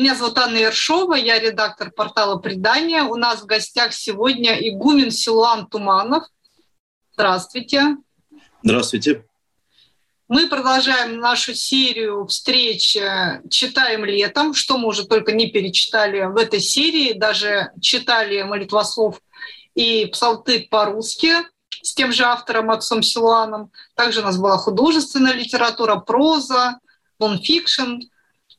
Меня зовут Анна Ершова, я редактор портала «Предания». У нас в гостях сегодня игумен Силуан Туманов. Здравствуйте. Здравствуйте. Мы продолжаем нашу серию встреч «Читаем летом», что мы уже только не перечитали в этой серии, даже читали молитвослов и псалты по-русски с тем же автором, отцом Силуаном. Также у нас была художественная литература, проза, нонфикшн –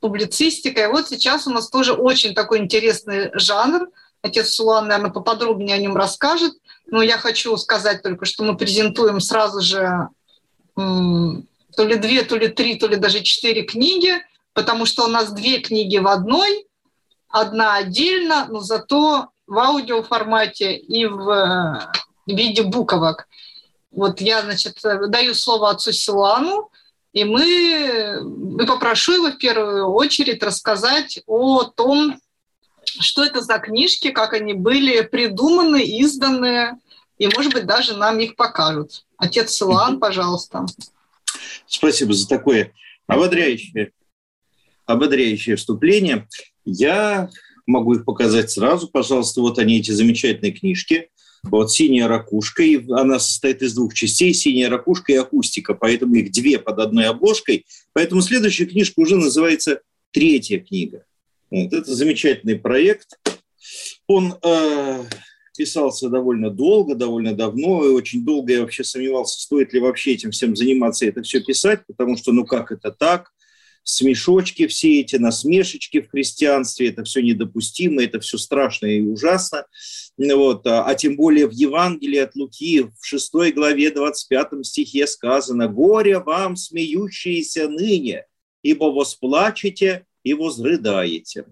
публицистикой. Вот сейчас у нас тоже очень такой интересный жанр. Отец Сулан, наверное, поподробнее о нем расскажет. Но я хочу сказать только, что мы презентуем сразу же то ли две, то ли три, то ли даже четыре книги, потому что у нас две книги в одной, одна отдельно, но зато в аудиоформате и в э, виде буковок. Вот я, значит, даю слово отцу Силуану, и мы, попрошу его в первую очередь рассказать о том, что это за книжки, как они были придуманы, изданы, и, может быть, даже нам их покажут. Отец Силан, пожалуйста. Спасибо за такое ободряющее, ободряющее вступление. Я могу их показать сразу. Пожалуйста, вот они, эти замечательные книжки – вот синяя ракушка, и она состоит из двух частей, синяя ракушка и акустика, поэтому их две под одной обложкой. Поэтому следующая книжка уже называется «Третья книга». Вот, это замечательный проект. Он э, писался довольно долго, довольно давно, и очень долго я вообще сомневался, стоит ли вообще этим всем заниматься это все писать, потому что ну как это так, смешочки все эти, насмешечки в христианстве, это все недопустимо, это все страшно и ужасно. Вот, а, а тем более в Евангелии от Луки в 6 главе 25 стихе сказано «Горе вам, смеющиеся ныне, ибо восплачете и возрыдаете».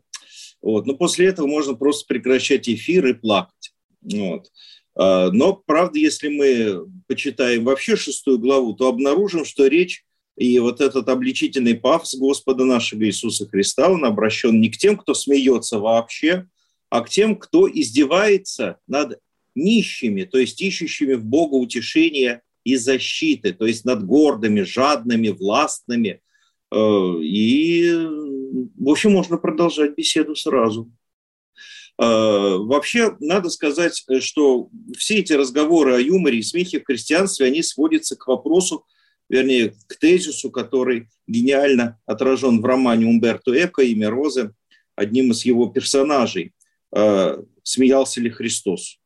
Вот. Но после этого можно просто прекращать эфир и плакать. Вот. А, но, правда, если мы почитаем вообще шестую главу, то обнаружим, что речь и вот этот обличительный пафос Господа нашего Иисуса Христа, он обращен не к тем, кто смеется вообще, а к тем, кто издевается над нищими, то есть ищущими в Бога утешения и защиты, то есть над гордыми, жадными, властными. Э, и, в общем, можно продолжать беседу сразу. Э, вообще, надо сказать, что все эти разговоры о юморе и смехе в христианстве, они сводятся к вопросу, вернее, к тезису, который гениально отражен в романе Умберто Эко «Имя Розы», одним из его персонажей. Э, смеялся ли Христос?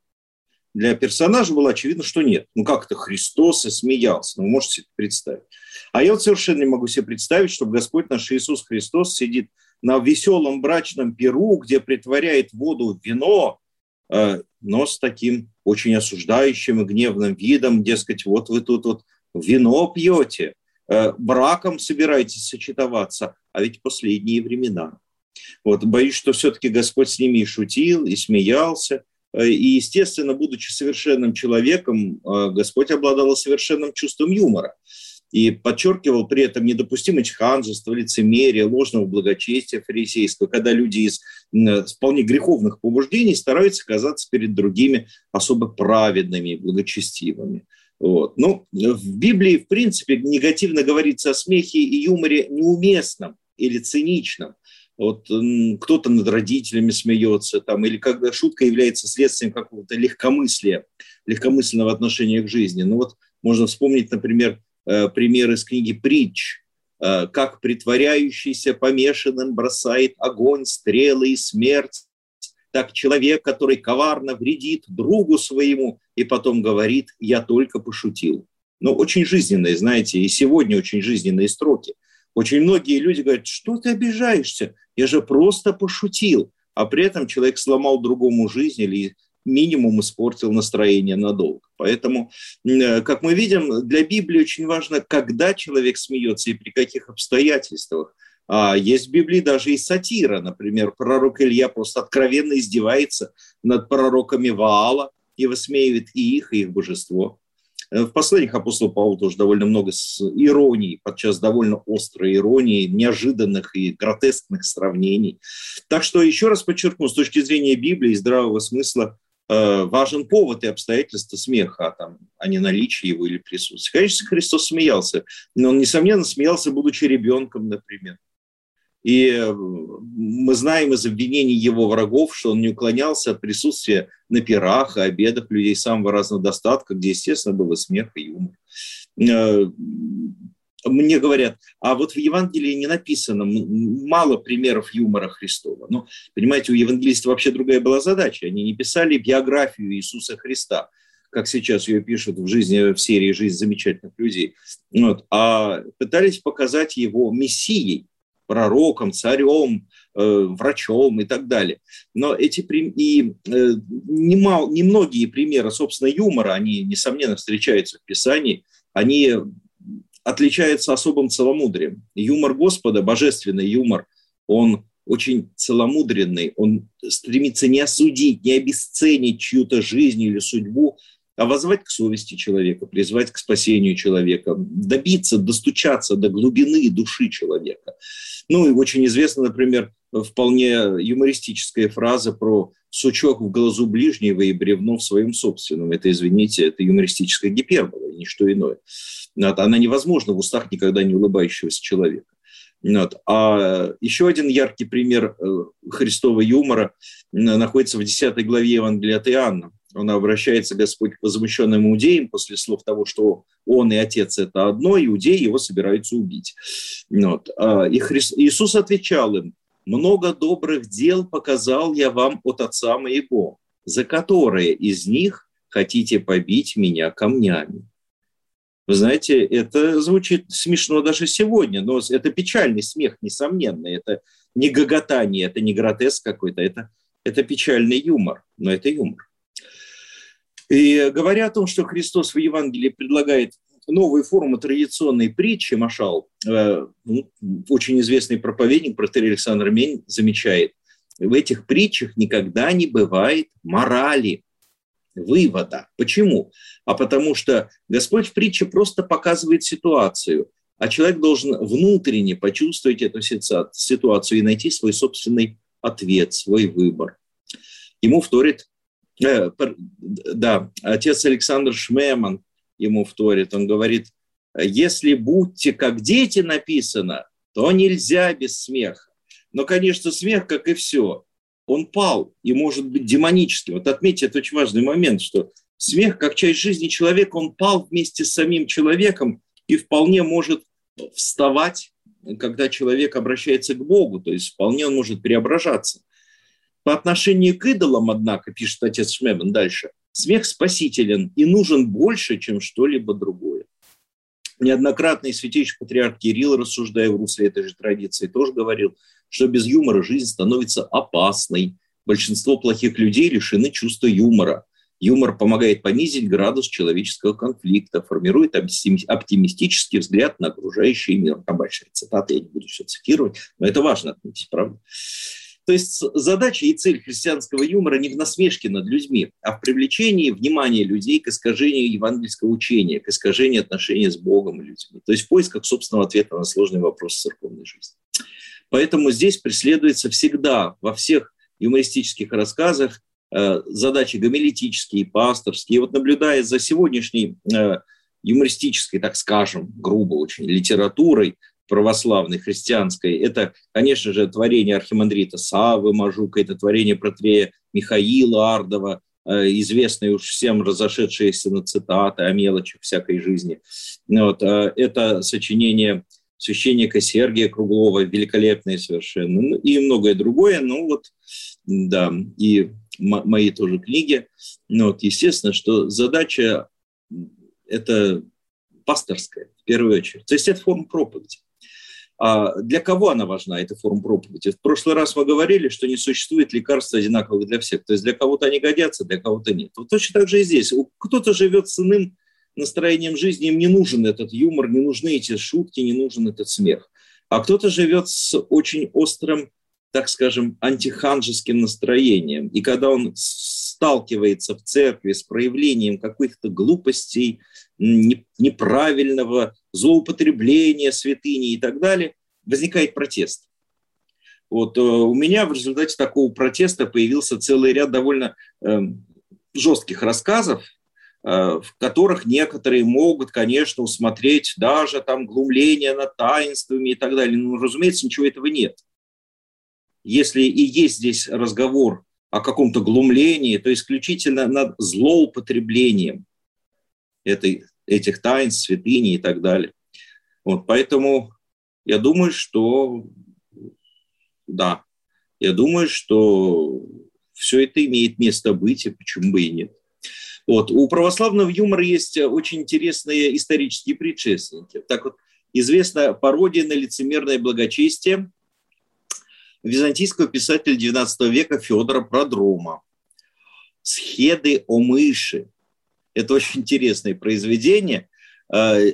Для персонажа было очевидно, что нет. Ну как это Христос и смеялся? Ну, вы можете себе представить. А я вот совершенно не могу себе представить, чтобы Господь наш Иисус Христос сидит на веселом брачном перу, где притворяет воду в вино, э, но с таким очень осуждающим и гневным видом, дескать, вот вы тут вот вино пьете, э, браком собираетесь сочетоваться, а ведь последние времена. Вот, боюсь, что все-таки Господь с ними и шутил, и смеялся. Э, и, естественно, будучи совершенным человеком, э, Господь обладал совершенным чувством юмора и подчеркивал при этом недопустимость ханжества, лицемерия, ложного благочестия фарисейского, когда люди из вполне греховных побуждений стараются казаться перед другими особо праведными и благочестивыми. Вот. Ну, в Библии, в принципе, негативно говорится о смехе и юморе неуместном или циничном. Вот кто-то над родителями смеется, там, или когда шутка является следствием какого-то легкомыслия, легкомысленного отношения к жизни. Ну вот можно вспомнить, например, э, пример из книги «Притч», э, как притворяющийся помешанным бросает огонь, стрелы и смерть, так человек, который коварно вредит другу своему и потом говорит «я только пошутил». Ну, очень жизненные, знаете, и сегодня очень жизненные строки. Очень многие люди говорят, что ты обижаешься? Я же просто пошутил. А при этом человек сломал другому жизнь или минимум испортил настроение надолго. Поэтому, э, как мы видим, для Библии очень важно, когда человек смеется и при каких обстоятельствах. А есть в Библии даже и сатира. Например, пророк Илья просто откровенно издевается над пророками Ваала, и высмеивает и их, и их божество. Э, в посланиях апостола Павла тоже довольно много с иронией, подчас довольно острой иронии, неожиданных и гротескных сравнений. Так что, еще раз подчеркну, с точки зрения Библии и здравого смысла, э, важен повод и обстоятельства смеха, а, там, а не наличие его или присутствие. Конечно, Христос смеялся, но он, несомненно, смеялся, будучи ребенком, например. И э, мы знаем из обвинений его врагов, что он не уклонялся от присутствия на пирах и обедах людей самого разного достатка, где, естественно, было смех и юмор. Э, мне говорят, а вот в Евангелии не написано мало примеров юмора Христова. Ну, понимаете, у евангелистов вообще другая была задача. Они не писали биографию Иисуса Христа, как сейчас ее пишут в жизни, в серии «Жизнь замечательных людей», вот, а пытались показать его мессией, пророком, царем, э, врачом и так далее. Но эти и э, немал, немногие примеры, собственно, юмора, они, несомненно, встречаются в Писании, они отличаются особым целомудрием. Юмор Господа, божественный юмор, он очень целомудренный, он стремится не осудить, не обесценить чью-то жизнь или судьбу, а возвать к совести человека, призвать к спасению человека, добиться, достучаться до глубины души человека. Ну и очень известна, например, вполне юмористическая фраза про сучок в глазу ближнего и бревно в своем собственном. Это, извините, это юмористическая гипербола, и ничто иное. Она невозможна в устах никогда не улыбающегося человека. Вот. А еще один яркий пример э, Христового юмора находится в 10 главе Евангелия от Иоанна он обращается, Господь, к возмущенным иудеям после слов того, что он и отец – это одно, иудеи его собираются убить. Вот. А, и Христ, Иисус отвечал им, «Много добрых дел показал я вам от отца моего, за которые из них хотите побить меня камнями». Вы знаете, это звучит смешно даже сегодня, но это печальный смех, несомненно. Это не гоготание, это не гротеск какой-то, это, это печальный юмор, но это юмор. И говоря о том, что Христос в Евангелии предлагает новые формы традиционной притчи, Машал, э, ну, очень известный проповедник, протерей Александр Мень, замечает, в этих притчах никогда не бывает морали, вывода. Почему? А потому что Господь в притче просто показывает ситуацию, а человек должен внутренне почувствовать эту ситуацию и найти свой собственный ответ, свой выбор. Ему вторит Э, да, отец Александр Шмеман ему вторит, он говорит, если будьте как дети написано, то нельзя без смеха. Но, конечно, смех, как и все, он пал и может быть демоническим. Вот отметьте, это очень важный момент, что смех, как часть жизни человека, он пал вместе с самим человеком и вполне может вставать, когда человек обращается к Богу, то есть вполне он может преображаться. По отношению к идолам, однако, пишет отец Шмебен дальше, смех спасителен и нужен больше, чем что-либо другое. Неоднократно святейший патриарх Кирилл, рассуждая в русле этой же традиции, тоже говорил, что без юмора жизнь становится опасной. Большинство плохих людей лишены чувства юмора. Юмор помогает понизить градус человеческого конфликта, формирует оптимистический взгляд на окружающий мир. Там большая цитата, я не буду все цитировать, но это важно отметить, правда? То есть задача и цель христианского юмора не в насмешке над людьми, а в привлечении внимания людей к искажению евангельского учения, к искажению отношений с Богом и людьми. То есть в поисках собственного ответа на сложный вопрос церковной жизни. Поэтому здесь преследуется всегда во всех юмористических рассказах э, задачи гомилетические, пасторские. И вот наблюдая за сегодняшней э, юмористической, так скажем, грубо очень литературой, православной, христианской, это, конечно же, творение архимандрита Савы Мажука, это творение протрея Михаила Ардова, э, известные уж всем разошедшиеся на цитаты о мелочах всякой жизни. Вот, э, это сочинение священника Сергия Круглова, великолепное совершенно, ну, и многое другое, ну вот, да, и мои тоже книги. Ну, вот, естественно, что задача это пасторская, в первую очередь. То есть это форма проповеди. А для кого она важна, эта форма проповеди? В прошлый раз мы говорили, что не существует лекарств одинаковых для всех. То есть для кого-то они годятся, для кого-то нет. Вот точно так же и здесь. Кто-то живет с иным настроением жизни, им не нужен этот юмор, не нужны эти шутки, не нужен этот смех. А кто-то живет с очень острым, так скажем, антиханжеским настроением. И когда он сталкивается в церкви с проявлением каких-то глупостей, неправильного злоупотребления святыни и так далее, возникает протест. Вот у меня в результате такого протеста появился целый ряд довольно эм, жестких рассказов, Э, в которых некоторые могут, конечно, усмотреть даже там глумление над таинствами и так далее. Но, разумеется, ничего этого нет. Если и есть здесь разговор о каком-то глумлении, то исключительно над злоупотреблением этой, этих таинств, святыни и так далее. Вот, поэтому я думаю, что да, я думаю, что все это имеет место быть, и почему бы и нет. Вот. У православного юмора есть очень интересные исторические предшественники. Так вот, известна пародия на лицемерное благочестие византийского писателя XIX века Федора Продрома. «Схеды о мыши». Это очень интересное произведение. Э, э,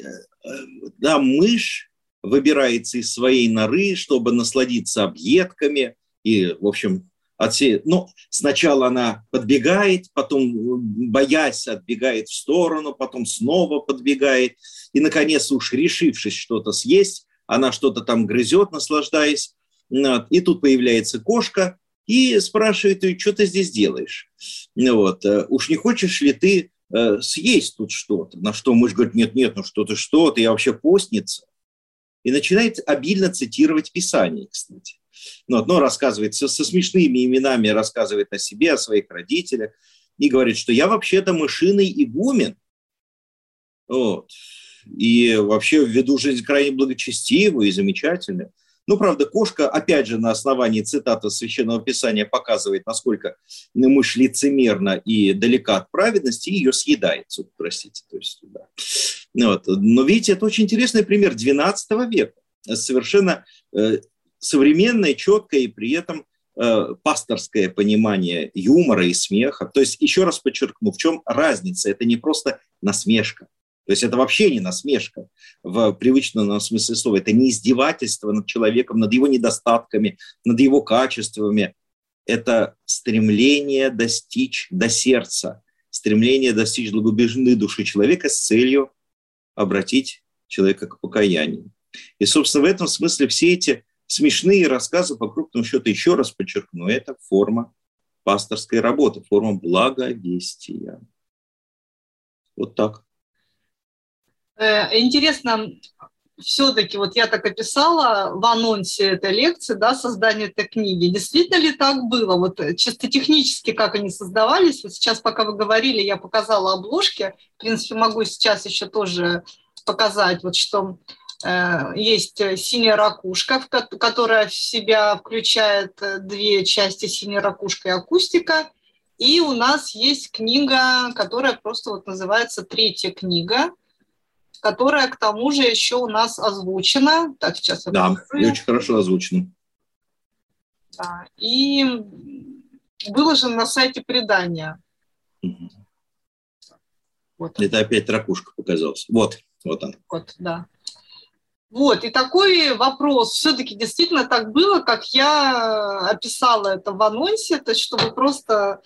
да, мышь выбирается из своей норы, чтобы насладиться объедками и, в общем, отсеет. Ну, сначала она подбегает, потом, боясь, отбегает в сторону, потом снова подбегает. И, наконец, уж решившись что-то съесть, она что-то там грызет, наслаждаясь. И тут появляется кошка и спрашивает ее, что ты здесь делаешь? Вот. «Э, уж не хочешь ли ты э, съесть тут что-то? На что мышь говорит, нет-нет, ну что ты, что ты, я вообще постница. И начинает обильно цитировать Писание, кстати. Ну, одно рассказывает со, со смешными именами, рассказывает о себе, о своих родителях, и говорит, что я вообще-то мышиный игумен. Вот. И вообще веду жизнь крайне благочестивую и замечательную. Ну, правда, кошка, опять же, на основании цитаты Священного Писания показывает, насколько мышь лицемерна и далека от праведности, и ее съедает, простите. То есть, да. вот. Но видите, это очень интересный пример XII века. Совершенно э, современное, четкое и при этом э, пасторское понимание юмора и смеха. То есть, еще раз подчеркну, в чем разница? Это не просто насмешка. То есть это вообще не насмешка в привычном смысле слова. Это не издевательство над человеком, над его недостатками, над его качествами. Это стремление достичь до сердца, стремление достичь глубины души человека с целью обратить человека к покаянию. И, собственно, в этом смысле все эти смешные рассказы, по крупному счету, еще раз подчеркну, это форма пасторской работы, форма благовестия. Вот так. Э, интересно, все-таки вот я так описала в анонсе этой лекции, да, создание этой книги. Действительно ли так было? Вот чисто технически, как они создавались? Вот сейчас, пока вы говорили, я показала обложки. В принципе, могу сейчас еще тоже показать, вот что Э, есть синяя ракушка, которая в себя включает э, две части синяя ракушка и акустика. И у нас есть книга, которая просто вот называется «Третья книга», которая к тому же еще у нас озвучена. Так, сейчас я Да, и очень хорошо озвучена. Да, и выложен на сайте предания. Угу. Вот Это опять ракушка показалась. Вот, вот он. Вот, да. Вот, и такой вопрос, все-таки действительно так было, как я описала это в анонсе, то есть чтобы просто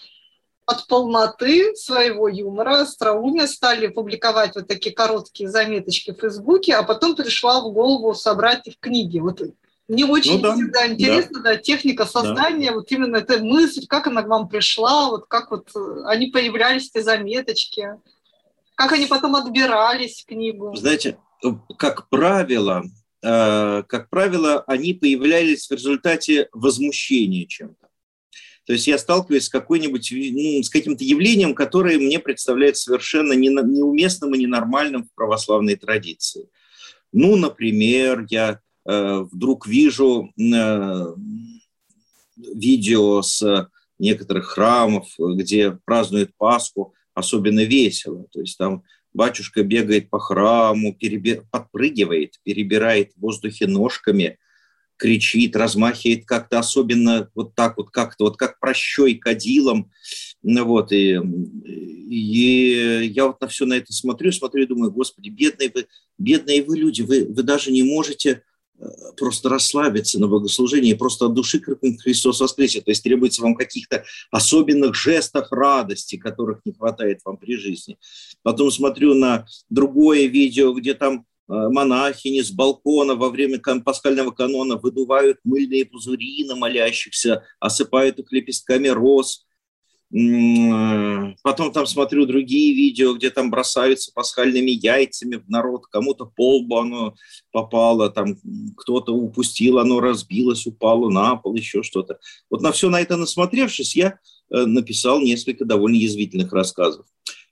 от полноты своего юмора, остроумия стали публиковать вот такие короткие заметочки в Фейсбуке, а потом пришла в голову собрать их в книги. Вот мне очень ну, да, всегда интересно, да. да, техника создания, да. вот именно эта мысль, как она к вам пришла, вот как вот они появлялись, эти заметочки, как они потом отбирались в книгу. Знаете, как правило, э, как правило, они появлялись в результате возмущения чем-то. То есть я сталкиваюсь с, какой-нибудь, ну, с каким-то явлением, которое мне представляется совершенно неуместным и ненормальным в православной традиции. Ну, например, я э, вдруг вижу э, видео с некоторых храмов, где празднуют Пасху, особенно весело. То есть там Батюшка бегает по храму, перебир... подпрыгивает, перебирает в воздухе ножками, кричит, размахивает как-то особенно вот так вот, как-то вот как прощой кадилом. Ну вот, и, и я вот на все на это смотрю, смотрю и думаю, господи, бедные вы, бедные вы люди, вы, вы даже не можете просто расслабиться на богослужении, просто от души крикнуть Христос воскресе. То есть требуется вам каких-то особенных жестов радости, которых не хватает вам при жизни. Потом смотрю на другое видео, где там э, монахини с балкона во время пасхального канона выдувают мыльные пузыри на молящихся, осыпают их лепестками роз, Потом там смотрю другие видео, где там бросаются пасхальными яйцами в народ, кому-то полбу оно попало, там кто-то упустил, оно разбилось, упало на пол, еще что-то. Вот на все на это насмотревшись, я э, написал несколько довольно язвительных рассказов.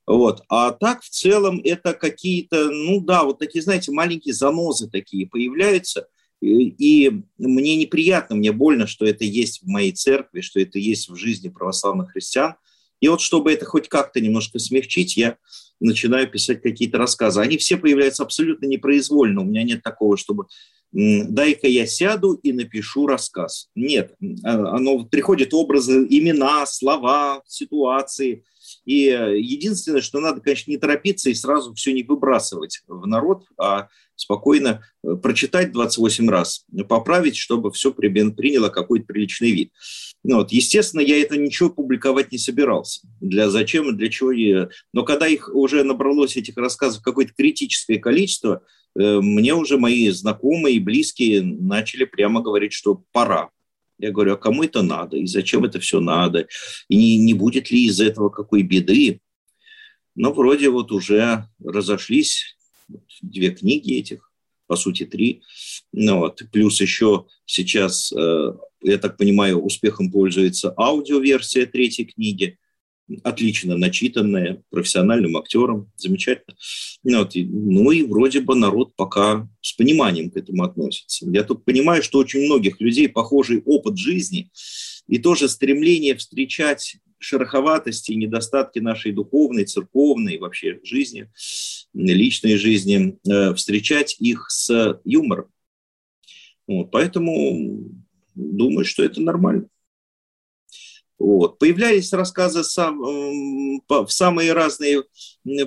Вот. А так в целом это какие-то, ну да, вот такие, знаете, маленькие занозы такие появляются – и мне неприятно, мне больно, что это есть в моей церкви, что это есть в жизни православных христиан. И вот чтобы это хоть как-то немножко смягчить, я начинаю писать какие-то рассказы. Они все появляются абсолютно непроизвольно. У меня нет такого, чтобы дай-ка я сяду и напишу рассказ. Нет, а, оно приходит образы, имена, слова, ситуации. И единственное, что надо, конечно, не торопиться и сразу все не выбрасывать в народ, а спокойно э, прочитать 28 раз, поправить, чтобы все приняло какой-то приличный вид. Ну, вот, естественно, я это ничего публиковать не собирался. Для зачем и для чего я... Но когда их уже набралось, этих рассказов, какое-то критическое количество, э, мне уже мои знакомые и близкие начали прямо говорить, что пора. Я говорю, а кому это надо? И зачем это все надо? И не, будет ли из этого какой беды? Но вроде вот уже разошлись две книги этих, по сути, три. Ну, вот. Плюс еще сейчас, э, я так понимаю, успехом пользуется аудиоверсия третьей книги, отлично начитанная, профессиональным актером, замечательно. Ну, вот. ну и вроде бы народ пока с пониманием к этому относится. Я тут понимаю, что очень многих людей похожий опыт жизни и тоже стремление встречать шероховатости и недостатки нашей духовной, церковной, вообще жизни, личной жизни, э, встречать их с юмором. Вот, поэтому думаю, что это нормально. Вот. Появлялись рассказы сам, в самые разные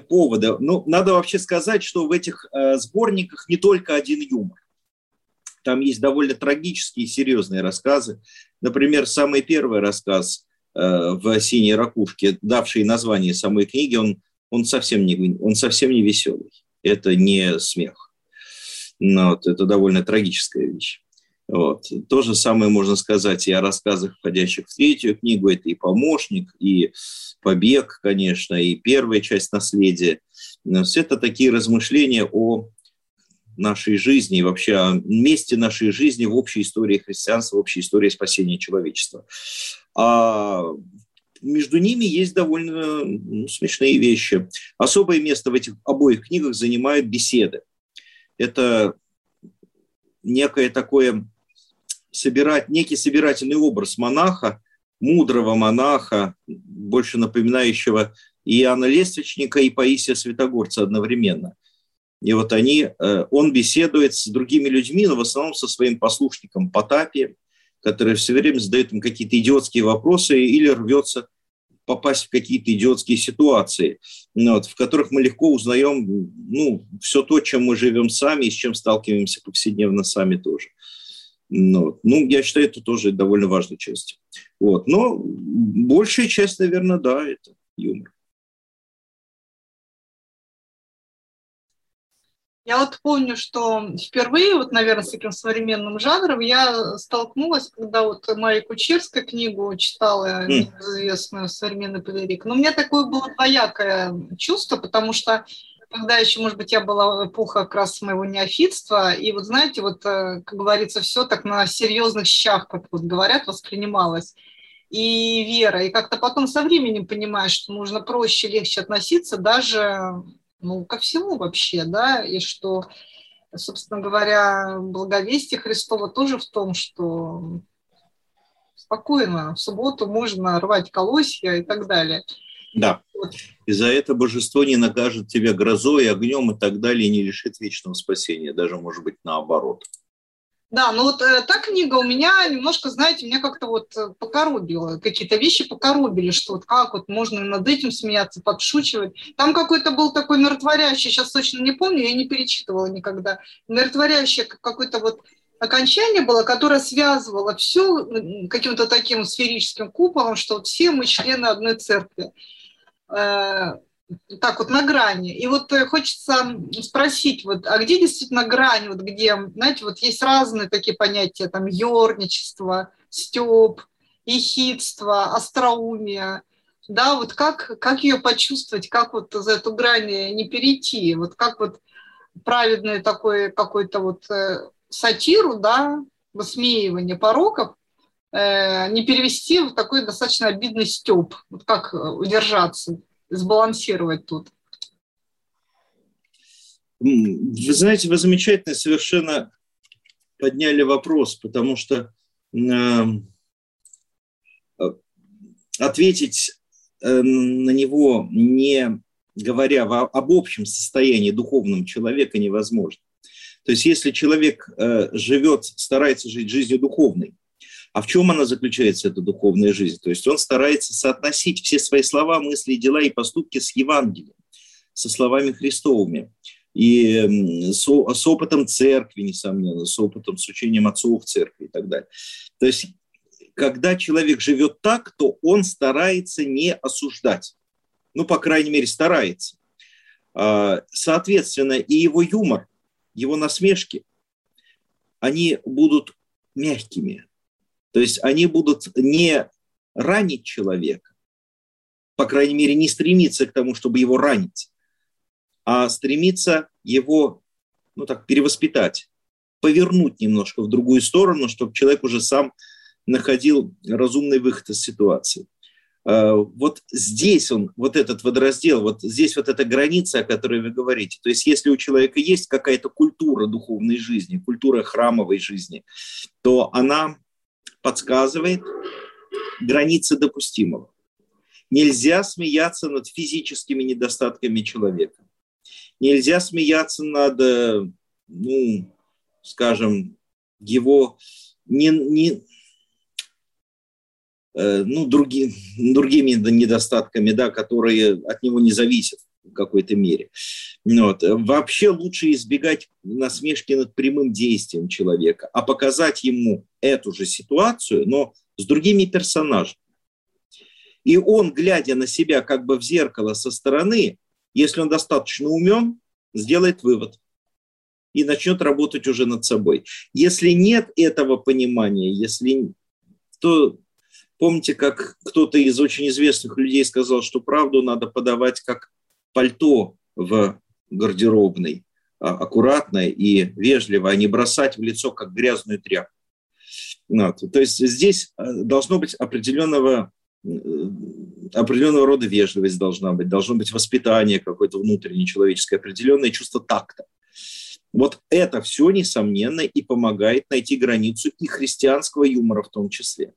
поводы. Ну, надо вообще сказать, что в этих э, сборниках не только один юмор. Там есть довольно трагические и серьезные рассказы. Например, самый первый рассказ Э, в «Синей ракушке», давший название самой книги, он, он, совсем, не, он совсем не веселый. Это не смех. Но вот, это довольно трагическая вещь. Вот. То же самое можно сказать и о рассказах, входящих в третью книгу. Это и «Помощник», и «Побег», конечно, и первая часть «Наследия». Это такие размышления о нашей жизни вообще о месте нашей жизни в общей истории христианства, в общей истории спасения человечества. А между ними есть довольно ну, смешные вещи. Особое место в этих обоих книгах занимают беседы. Это некое такое собирать, некий собирательный образ монаха, мудрого монаха, больше напоминающего и Иоанна Лествичника, и Паисия Святогорца одновременно. И вот они, э, он беседует с другими людьми, но в основном со своим послушником Потапием, который все время задает им какие-то идиотские вопросы или рвется попасть в какие-то идиотские ситуации, ну вот, в которых мы легко узнаем ну, все то, чем мы живем сами и с чем сталкиваемся повседневно сами тоже. Ну, ну, я считаю, это тоже довольно важная часть. Вот. Но большая часть, наверное, да, это юмор. Я вот помню, что впервые, вот, наверное, с таким современным жанром я столкнулась, когда вот Мария Кучерская книгу читала, известную «Современный педагог». Но у меня такое было двоякое чувство, потому что когда еще, может быть, я была эпоха как раз моего неофитства, и вот знаете, вот, э, как говорится, все так на серьезных щах, как вот говорят, воспринималось и вера. И как-то потом со временем понимаешь, что нужно проще, легче относиться даже ну, ко всему вообще, да, и что, собственно говоря, благовестие Христова тоже в том, что спокойно, в субботу можно рвать колосья и так далее. Да. И за это божество не накажет тебя грозой, огнем и так далее, и не лишит вечного спасения, даже, может быть, наоборот. Да, ну вот э, та книга у меня немножко, знаете, меня как-то вот э, покоробило, какие-то вещи покоробили, что вот как вот можно над этим смеяться, подшучивать. Там какой-то был такой миротворящий, сейчас точно не помню, я не перечитывала никогда, миротворящий какой-то вот окончание было, которое связывало все каким-то таким сферическим куполом, что вот все мы члены одной церкви. Э, так вот на грани. И вот э, хочется спросить, вот, а где действительно грань, вот где, знаете, вот есть разные такие понятия, там, ерничество, стёб, ехидство, остроумие, да, вот как, как ее почувствовать, как вот за эту грань не перейти, вот как вот праведный такой какой-то вот э, сатиру, да, высмеивание пороков, э, не перевести в такой достаточно обидный стёб, вот как удержаться сбалансировать тут? Вы знаете, вы замечательно совершенно подняли вопрос, потому что э, ответить э, на него, не говоря об общем состоянии духовном человека, невозможно. То есть если человек э, живет, старается жить жизнью духовной, а в чем она заключается, эта духовная жизнь? То есть он старается соотносить все свои слова, мысли, дела и поступки с Евангелием, со словами Христовыми. И с, с опытом церкви, несомненно, с опытом, с учением отцов церкви и так далее. То есть когда человек живет так, то он старается не осуждать. Ну, по крайней мере, старается. А, соответственно, и его юмор, его насмешки, они будут мягкими, то есть они будут не ранить человека, по крайней мере, не стремиться к тому, чтобы его ранить, а стремиться его, ну так, перевоспитать, повернуть немножко в другую сторону, чтобы человек уже сам находил разумный выход из ситуации. А, вот здесь он, вот этот водораздел, вот здесь вот эта граница, о которой вы говорите. То есть если у человека есть какая-то культура духовной жизни, культура храмовой жизни, то она подсказывает границы допустимого. Нельзя смеяться над физическими недостатками человека. Нельзя смеяться над, э, ну, скажем, его не, не, э, ну, други, другими недостатками, да, которые от него не зависят в какой-то мере. Вот. Вообще лучше избегать насмешки над прямым действием человека, а показать ему эту же ситуацию, но с другими персонажами. И он, глядя на себя как бы в зеркало со стороны, если он достаточно умен, сделает вывод и начнет работать уже над собой. Если нет этого понимания, если, то помните, как кто-то из очень известных людей сказал, что правду надо подавать как пальто в гардеробной, а, аккуратно и вежливо, а не бросать в лицо как грязную тряпку. Вот. То есть здесь э, должно быть определенного э, определенного рода вежливость должна быть, должно быть воспитание какое-то внутреннее человеческое, определенное чувство такта. Вот это все, несомненно, и помогает найти границу и христианского юмора в том числе.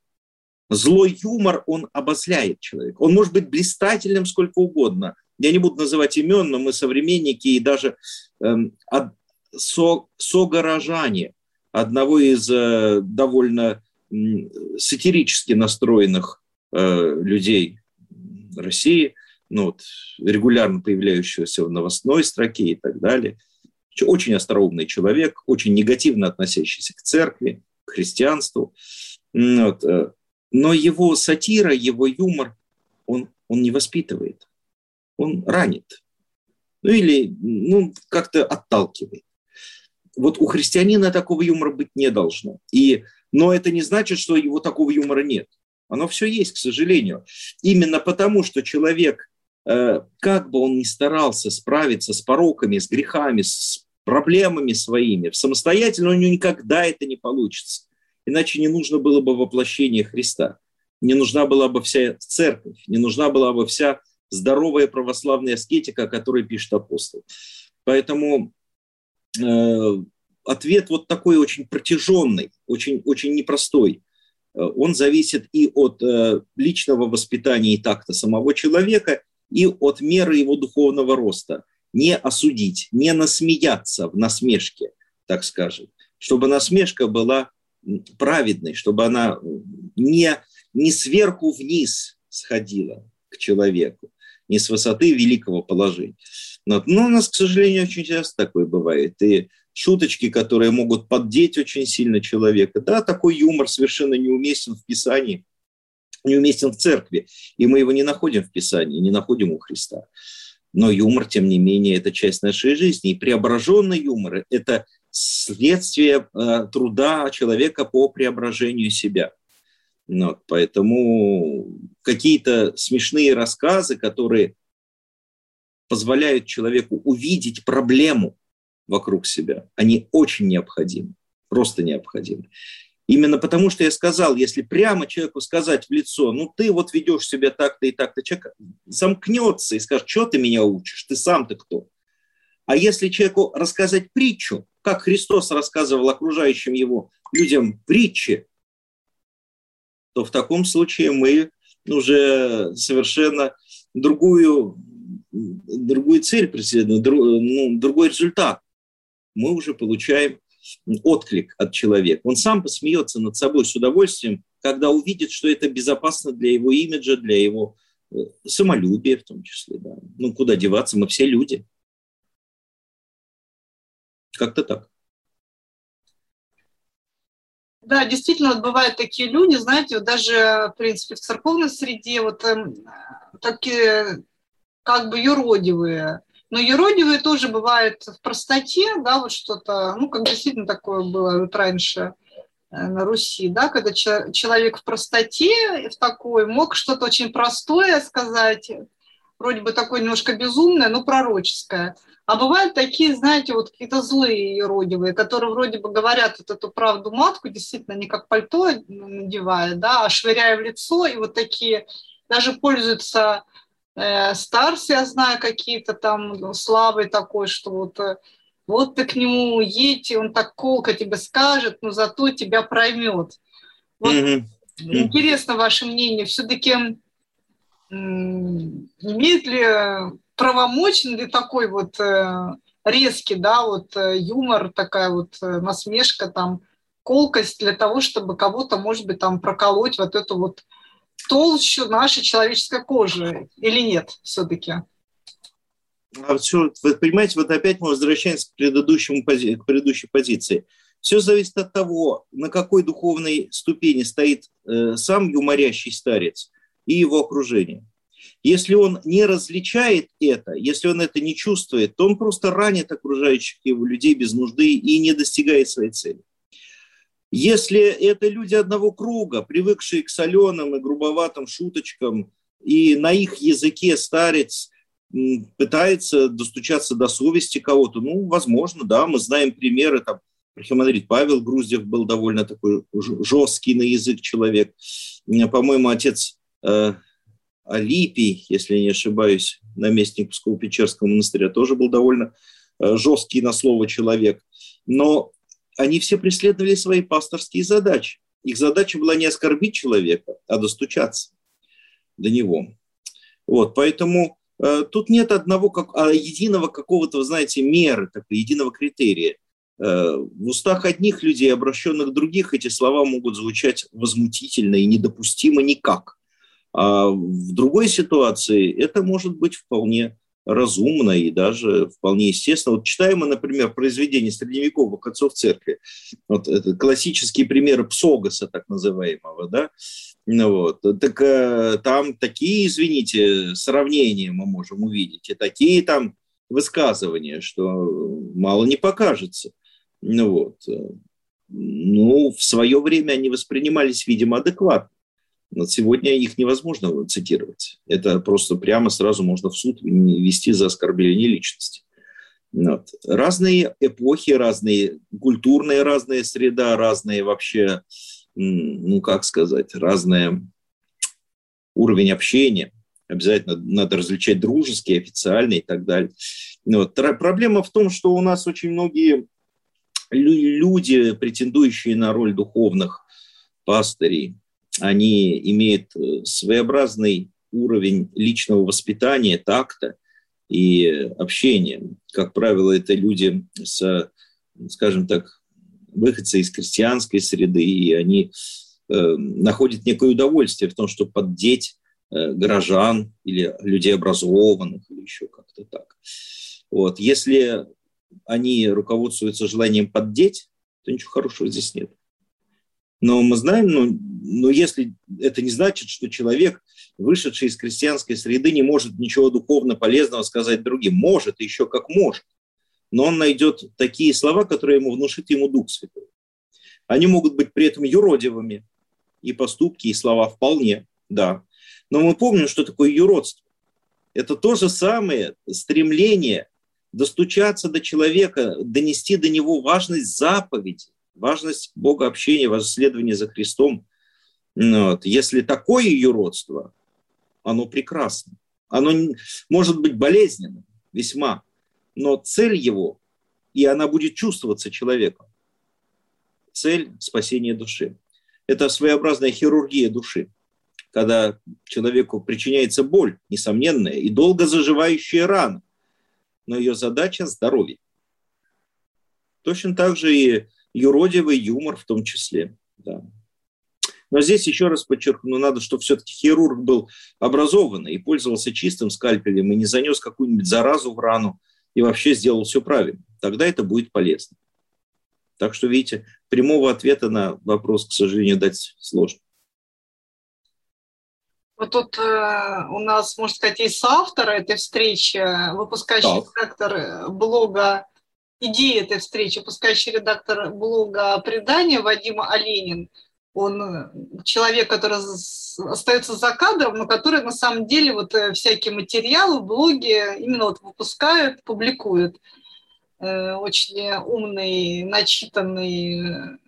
Злой юмор, он обозляет человека. Он может быть блистательным сколько угодно, я не буду называть имен, но мы современники и даже э, со, согорожане одного из э, довольно э, сатирически настроенных э, людей России, ну, вот, регулярно появляющегося в новостной строке и так далее. Очень остроумный человек, очень негативно относящийся к церкви, к христианству. Вот. Э, но его сатира, его юмор, он, он не воспитывает он ранит. Ну или ну, как-то отталкивает. Вот у христианина такого юмора быть не должно. И, но это не значит, что его такого юмора нет. Оно все есть, к сожалению. Именно потому, что человек, э, как бы он ни старался справиться с пороками, с грехами, с проблемами своими, самостоятельно у него никогда это не получится. Иначе не нужно было бы воплощение Христа. Не нужна была бы вся церковь, не нужна была бы вся здоровая православная аскетика, о которой пишет апостол. Поэтому э, ответ вот такой очень протяженный, очень, очень непростой. Э, он зависит и от э, личного воспитания и такта самого человека, и от меры его духовного роста. Не осудить, не насмеяться в насмешке, так скажем, чтобы насмешка была праведной, чтобы она не, не сверху вниз сходила к человеку, не с высоты великого положения. Но, у нас, к сожалению, очень часто такое бывает. И шуточки, которые могут поддеть очень сильно человека. Да, такой юмор совершенно неуместен в Писании, неуместен в церкви, и мы его не находим в Писании, не находим у Христа. Но юмор, тем не менее, это часть нашей жизни. И преображенный юмор – это следствие э, труда человека по преображению себя. Вот, поэтому какие-то смешные рассказы, которые позволяют человеку увидеть проблему вокруг себя, они очень необходимы, просто необходимы. Именно потому, что я сказал, если прямо человеку сказать в лицо, ну ты вот ведешь себя так-то и так-то, человек замкнется и скажет, что ты меня учишь, ты сам-то кто? А если человеку рассказать притчу, как Христос рассказывал окружающим его людям притчи, то в таком случае мы уже совершенно другую, другую цель преследуем, ну, другой результат. Мы уже получаем отклик от человека. Он сам посмеется над собой с удовольствием, когда увидит, что это безопасно для его имиджа, для его э, самолюбия в том числе. Да. Ну, куда деваться, мы все люди. Как-то так. Да, действительно, вот бывают такие люди, знаете, вот даже, в принципе, в церковной среде вот э, такие как бы юродивые, но юродивые тоже бывают в простоте, да, вот что-то, ну, как действительно такое было вот раньше э, на Руси, да, когда человек в простоте, в такой, мог что-то очень простое сказать, вроде бы такое немножко безумное, но пророческое. А бывают такие, знаете, вот какие-то злые юродивые, которые вроде бы говорят вот эту правду матку, действительно, не как пальто надевая, да, а швыряя в лицо, и вот такие даже пользуются э, старцы, я знаю, какие-то там ну, славой такой, что вот, э, вот ты к нему едь, и он так колко тебе скажет, но зато тебя проймет. Вот mm-hmm. интересно ваше мнение, все-таки имеет ли правомочен ли такой вот э, резкий, да, вот э, юмор, такая вот насмешка, там, колкость для того, чтобы кого-то, может быть, там проколоть вот эту вот толщу нашей человеческой кожи или нет все-таки? А все, вы понимаете, вот опять мы возвращаемся к, предыдущему, к предыдущей позиции. Все зависит от того, на какой духовной ступени стоит э, сам юморящий старец и его окружение. Если он не различает это, если он это не чувствует, то он просто ранит окружающих его людей без нужды и не достигает своей цели. Если это люди одного круга, привыкшие к соленым и грубоватым шуточкам, и на их языке старец пытается достучаться до совести кого-то, ну, возможно, да, мы знаем примеры, там, архимандрит Павел Груздев был довольно такой жесткий на язык человек. По-моему, отец э, Алипий, если не ошибаюсь, наместник Псково-Печерского монастыря, тоже был довольно э, жесткий на слово человек. Но они все преследовали свои пасторские задачи. Их задача была не оскорбить человека, а достучаться до него. Вот, поэтому э, тут нет одного, как, а единого какого-то, вы знаете, меры, такого, единого критерия. Э, в устах одних людей, обращенных других, эти слова могут звучать возмутительно и недопустимо никак. А в другой ситуации это может быть вполне разумно и даже вполне естественно. Вот читаем мы, например, произведения средневековых отцов церкви. Вот это классические примеры псогоса, так называемого, да, ну вот. Так э, там такие, извините, сравнения мы можем увидеть, и такие там высказывания, что мало не покажется. Ну вот. Ну, в свое время они воспринимались, видимо, адекватно. Сегодня их невозможно цитировать. Это просто прямо сразу можно в суд вести за оскорбление личности. Вот. Разные эпохи, разные культурные, разная среда, разные вообще, ну как сказать, разные уровень общения. Обязательно надо различать дружеский, официальный и так далее. Вот. Проблема в том, что у нас очень многие люди, претендующие на роль духовных пастырей, они имеют э, своеобразный уровень личного воспитания, такта и общения. Как правило, это люди с, скажем так, выходцы из крестьянской среды, и они э, находят некое удовольствие в том, чтобы поддеть э, горожан или людей образованных, или еще как-то так. Вот. Если они руководствуются желанием поддеть, то ничего хорошего здесь нет. Но мы знаем, ну, но если это не значит, что человек, вышедший из крестьянской среды, не может ничего духовно полезного сказать другим. Может, еще как может. Но он найдет такие слова, которые ему внушит ему Дух Святой. Они могут быть при этом юродивыми. И поступки, и слова вполне, да. Но мы помним, что такое юродство. Это то же самое стремление достучаться до человека, донести до него важность заповеди, важность Бога общения, важность следования за Христом. Вот. Если такое юродство, оно прекрасно. Оно может быть болезненным весьма, но цель его, и она будет чувствоваться человеком, цель спасения души. Это своеобразная хирургия души, когда человеку причиняется боль, несомненная, и долго заживающая рана, но ее задача – здоровье. Точно так же и юродивый юмор в том числе. Да. Но здесь еще раз подчеркну, надо, чтобы все-таки хирург был образованный и пользовался чистым скальпелем и не занес какую-нибудь заразу в рану и вообще сделал все правильно. Тогда это будет полезно. Так что, видите, прямого ответа на вопрос, к сожалению, дать сложно. Вот тут э, у нас, можно сказать, есть соавтор этой встречи, выпускающий так. редактор блога идеи этой встречи, выпускающий редактор блога «Предание» Вадима Оленин. Он э, человек, который остается за кадром, но который на самом деле вот э, всякие материалы блоге именно вот выпускает, публикует. Э, очень умный, начитанный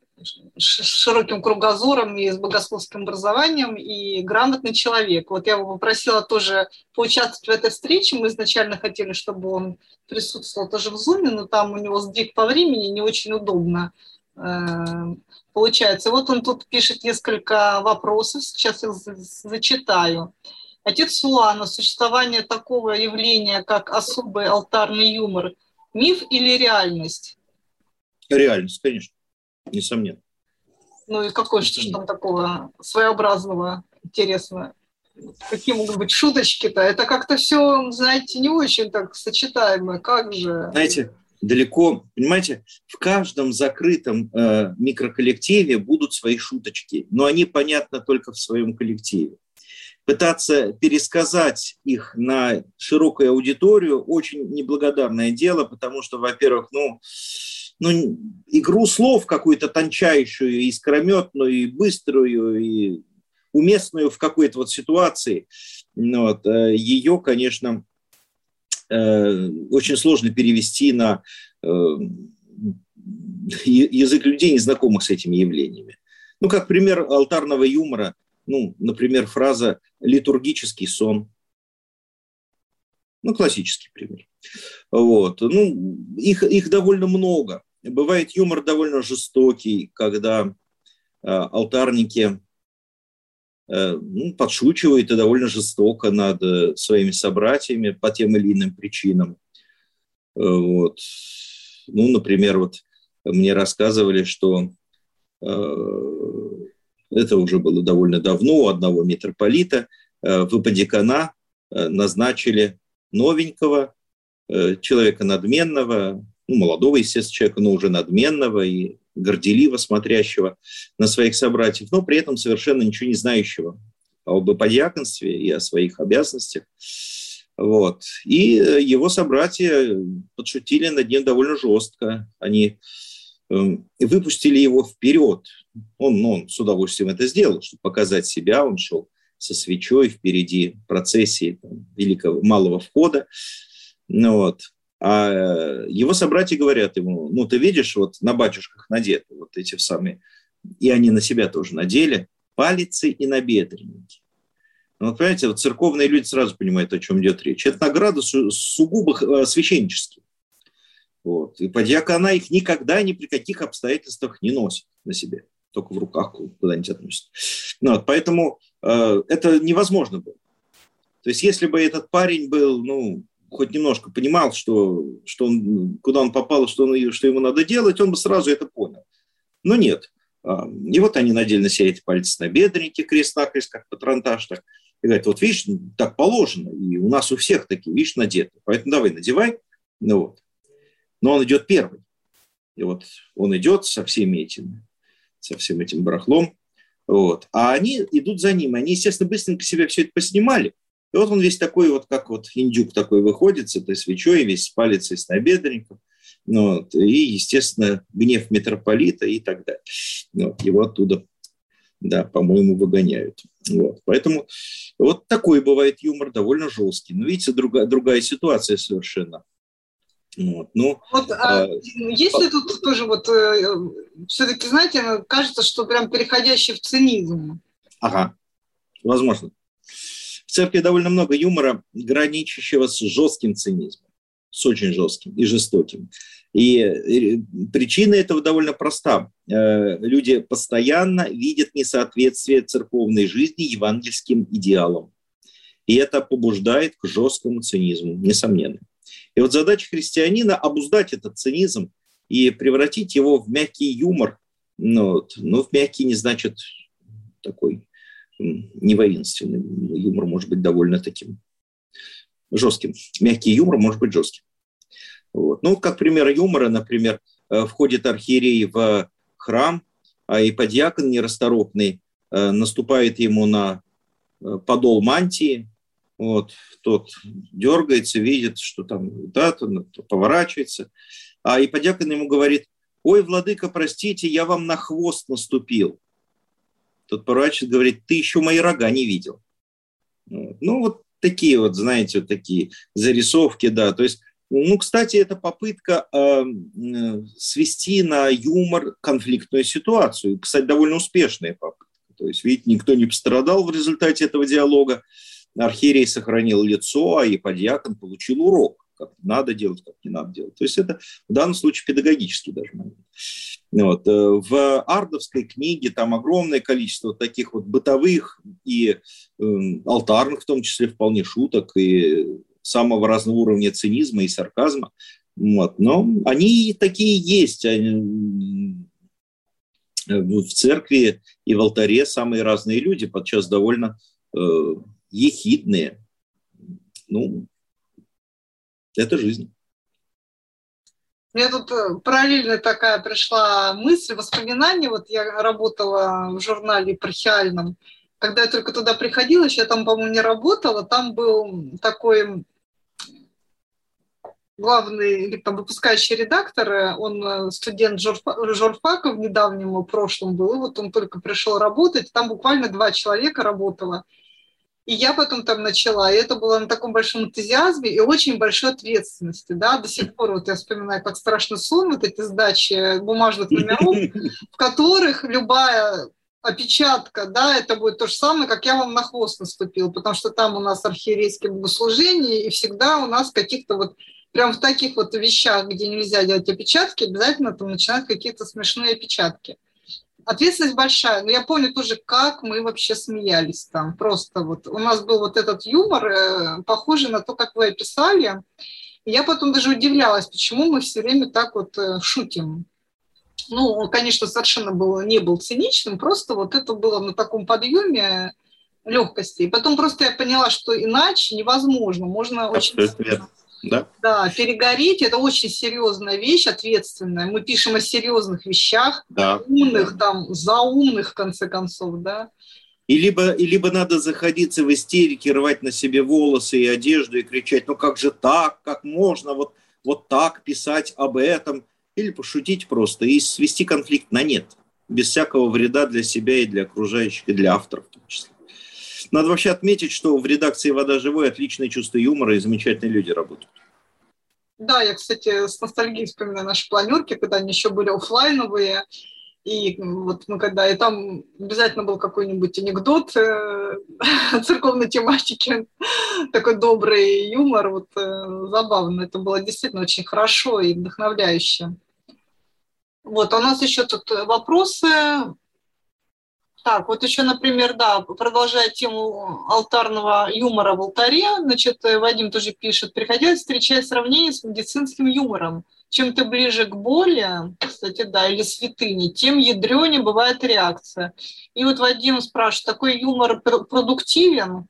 широким кругозором и с богословским образованием и грамотный человек. Вот я его попросила тоже поучаствовать в этой встрече. Мы изначально хотели, чтобы он присутствовал тоже в Зуме, но там у него сдвиг по времени не очень удобно э, получается. Вот он тут пишет несколько вопросов, сейчас их зачитаю. Отец Суана, существование такого явления, как особый алтарный юмор, миф или реальность? Реальность, конечно несомненно. Ну и какой что там такого своеобразного, интересного? Какие могут быть шуточки-то? Это как-то все, знаете, не очень так сочетаемо. Как же? Знаете, далеко, понимаете, в каждом закрытом э, микроколлективе будут свои шуточки, но они понятны только в своем коллективе. Пытаться пересказать их на широкую аудиторию очень неблагодарное дело, потому что, во-первых, ну, ну, игру слов какую-то тончайшую, искрометную, и быструю, и уместную в какой-то вот ситуации, ну вот, э, ее, конечно, э, очень сложно перевести на э, язык людей, незнакомых с этими явлениями. Ну, как пример алтарного юмора, ну, например, фраза «литургический сон». Ну, классический пример. Вот. Ну, их, их довольно много. Бывает юмор довольно жестокий, когда э, алтарники э, ну, подшучивают и довольно жестоко над э, своими собратьями по тем или иным причинам. Вот. Ну, например, вот мне рассказывали, что это уже было довольно давно, у одного митрополита в Иподекана назначили новенького, человека надменного, ну, молодого, естественно, человека, но уже надменного и горделиво смотрящего на своих собратьев, но при этом совершенно ничего не знающего об подьяконстве и о своих обязанностях. Вот. И его собратья подшутили над ним довольно жестко. Они э, выпустили его вперед. Он, ну, он с удовольствием это сделал, чтобы показать себя. Он шел со свечой впереди процессии там, великого малого входа. Ну, вот. А э, его собратья говорят ему, ну, ты видишь, вот на батюшках надеты вот эти самые, и они на себя тоже надели, палицы и набедренники. Ну, вот, понимаете, вот церковные люди сразу понимают, о чем идет речь. Это награды сугубо э, священнические. Вот. И подьякона их никогда ни при каких обстоятельствах не носит на себе. Только в руках куда-нибудь относит. Ну, вот, поэтому э, это невозможно было. То есть, если бы этот парень был, ну, хоть немножко понимал, что, что он, куда он попал, что, он, что ему надо делать, он бы сразу это понял. Но нет. А, и вот они надели на себя эти пальцы на бедренники, крест-накрест, как патронтаж. Так. И говорят, вот видишь, так положено, и у нас у всех такие, видишь, надеты. Поэтому давай, надевай. Ну, вот. но он идет первый. И вот он идет со всеми этими, со всем этим барахлом, вот. А они идут за ним. Они, естественно, быстренько себе все это поснимали. И вот он весь такой вот, как вот индюк такой выходит с этой свечой, весь с палицей, с набедренником. Ну, вот, и, естественно, гнев митрополита и так далее. Ну, вот, его оттуда, да, по-моему, выгоняют. Вот. Поэтому вот такой бывает юмор, довольно жесткий. Но видите, другая, другая ситуация совершенно. Вот, ну, вот, а, а, есть ли тут тоже вот, э, все-таки, знаете, кажется, что прям переходящий в цинизм? Ага, возможно. В церкви довольно много юмора, граничащего с жестким цинизмом, с очень жестким и жестоким. И причина этого довольно проста. Э, люди постоянно видят несоответствие церковной жизни евангельским идеалам. И это побуждает к жесткому цинизму, несомненно. И вот задача христианина – обуздать этот цинизм и превратить его в мягкий юмор. Ну, вот, ну в мягкий не значит такой не воинственный. Юмор может быть довольно таким жестким. Мягкий юмор может быть жестким. Вот. Ну, как пример юмора, например, э, входит архиерей в храм, а иподиакон нерасторопный э, наступает ему на э, подол мантии, вот, тот дергается, видит, что там да, то, поворачивается, а иподиакон ему говорит, ой, владыка, простите, я вам на хвост наступил. Тот поворачивается, говорит, ты еще мои рога не видел. Ну, вот такие вот, знаете, вот такие зарисовки, да, то есть ну, кстати, это попытка э, свести на юмор конфликтную ситуацию. Кстати, довольно успешная попытка. То есть, видите, никто не пострадал в результате этого диалога. Архиерей сохранил лицо, а еподьякон получил урок, как надо делать, как не надо делать. То есть это в данном случае педагогический даже момент. Вот. Э, в ардовской книге там огромное количество таких вот бытовых и э, алтарных, в том числе, вполне шуток и самого разного уровня цинизма и сарказма. Вот. Но они такие есть. Они, в церкви и в алтаре самые разные люди, подчас довольно э, ехидные. Ну, это жизнь. Мне тут э, параллельно такая пришла мысль, воспоминание. Вот я работала в журнале епархиальном. Когда я только туда приходила, еще я там, по-моему, не работала, там был такой главный или там выпускающий редактор, э, он э, студент журфака в недавнем прошлом был, и вот он только пришел работать, там буквально два человека работало. И я потом там начала, и это было на таком большом энтузиазме и очень большой ответственности, да, до сих пор вот я вспоминаю, как страшно сон, вот эти сдачи бумажных номеров, в которых любая опечатка, да, это будет то же самое, как я вам на хвост наступил, потому что там у нас архиерейские богослужения, и всегда у нас каких-то вот прям в таких вот вещах, где нельзя делать опечатки, обязательно там начинают какие-то смешные опечатки. Ответственность большая, но я помню тоже, как мы вообще смеялись там. Просто вот у нас был вот этот юмор, э, похожий на то, как вы описали. И я потом даже удивлялась, почему мы все время так вот э, шутим. Ну, он, конечно, совершенно был, не был циничным, просто вот это было на таком подъеме легкости. И потом просто я поняла, что иначе невозможно. Можно очень да? Да, перегореть – это очень серьезная вещь, ответственная. Мы пишем о серьезных вещах, да. умных, там, заумных, в конце концов, да. И либо, и либо надо заходиться в истерике, рвать на себе волосы и одежду и кричать, ну как же так, как можно вот, вот так писать об этом, или пошутить просто и свести конфликт на нет, без всякого вреда для себя и для окружающих, и для авторов в том числе. Надо вообще отметить, что в редакции «Вода живой» отличное чувство юмора и замечательные люди работают. Да, я, кстати, с ностальгией вспоминаю наши планерки, когда они еще были офлайновые. И вот мы когда, и там обязательно был какой-нибудь анекдот э, церковной тематики, такой добрый юмор, вот э, забавно. Это было действительно очень хорошо и вдохновляюще. Вот, а у нас еще тут вопросы. Так, вот еще, например, да, продолжая тему алтарного юмора в алтаре, значит, э, Вадим тоже пишет, приходилось встречать сравнение с медицинским юмором. Чем ты ближе к боли, кстати, да, или святыне, тем ядренее бывает реакция. И вот Вадим спрашивает, такой юмор продуктивен?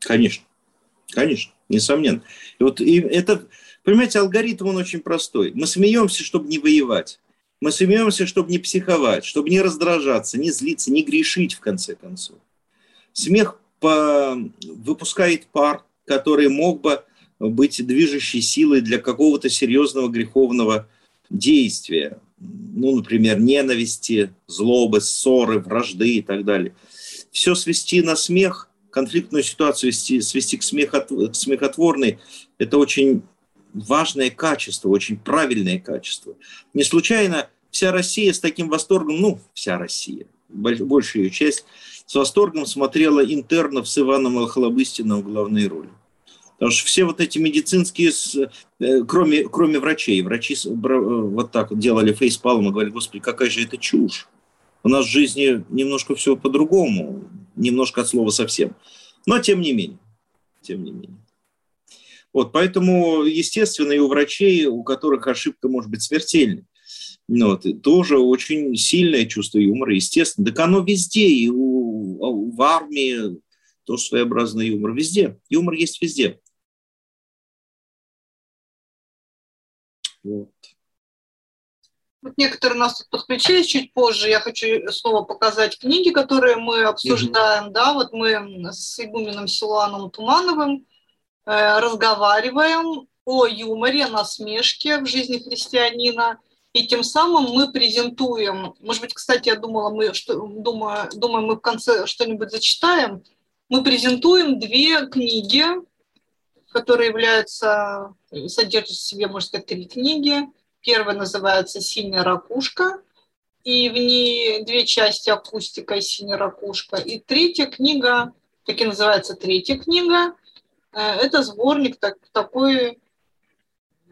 Конечно. Конечно, несомненно. И вот и это, понимаете, алгоритм, он очень простой. Мы смеемся, чтобы не воевать. Мы смеемся, чтобы не психовать, чтобы не раздражаться, не злиться, не грешить, в конце концов. Смех по... выпускает пар, который мог бы быть движущей силой для какого-то серьезного греховного действия. Ну, например, ненависти, злобы, ссоры, вражды и так далее. Все свести на смех, конфликтную ситуацию свести, свести к, смехот, к смехотворной, это очень важное качество, очень правильное качество. Не случайно вся Россия с таким восторгом, ну, вся Россия, большая ее часть, с восторгом смотрела интернов с Иваном Охлобыстиным в главной роли. Потому что все вот эти медицинские, э, кроме, кроме врачей, врачи вот так делали фейспалм и говорили, господи, какая же это чушь. У нас в жизни немножко все по-другому, немножко от слова совсем. Но тем не менее, тем не менее. Вот, поэтому, естественно, и у врачей, у которых ошибка может быть смертельной, ну вот, тоже очень сильное чувство юмора, естественно. Так оно везде, и у, в армии тоже своеобразный юмор. Везде. Юмор есть везде. Вот. Вот некоторые нас тут подключились чуть позже. Я хочу снова показать книги, которые мы обсуждаем. Угу. Да, вот мы с игуменом Силуаном Тумановым разговариваем о юморе, насмешке в жизни христианина. И тем самым мы презентуем, может быть, кстати, я думала, мы что, думаю, думаю, мы в конце что-нибудь зачитаем. Мы презентуем две книги, которые являются, содержат в себе, можно сказать, три книги. Первая называется «Синяя ракушка», и в ней две части акустика и синяя ракушка. И третья книга, так и называется третья книга, э, это сборник так, такой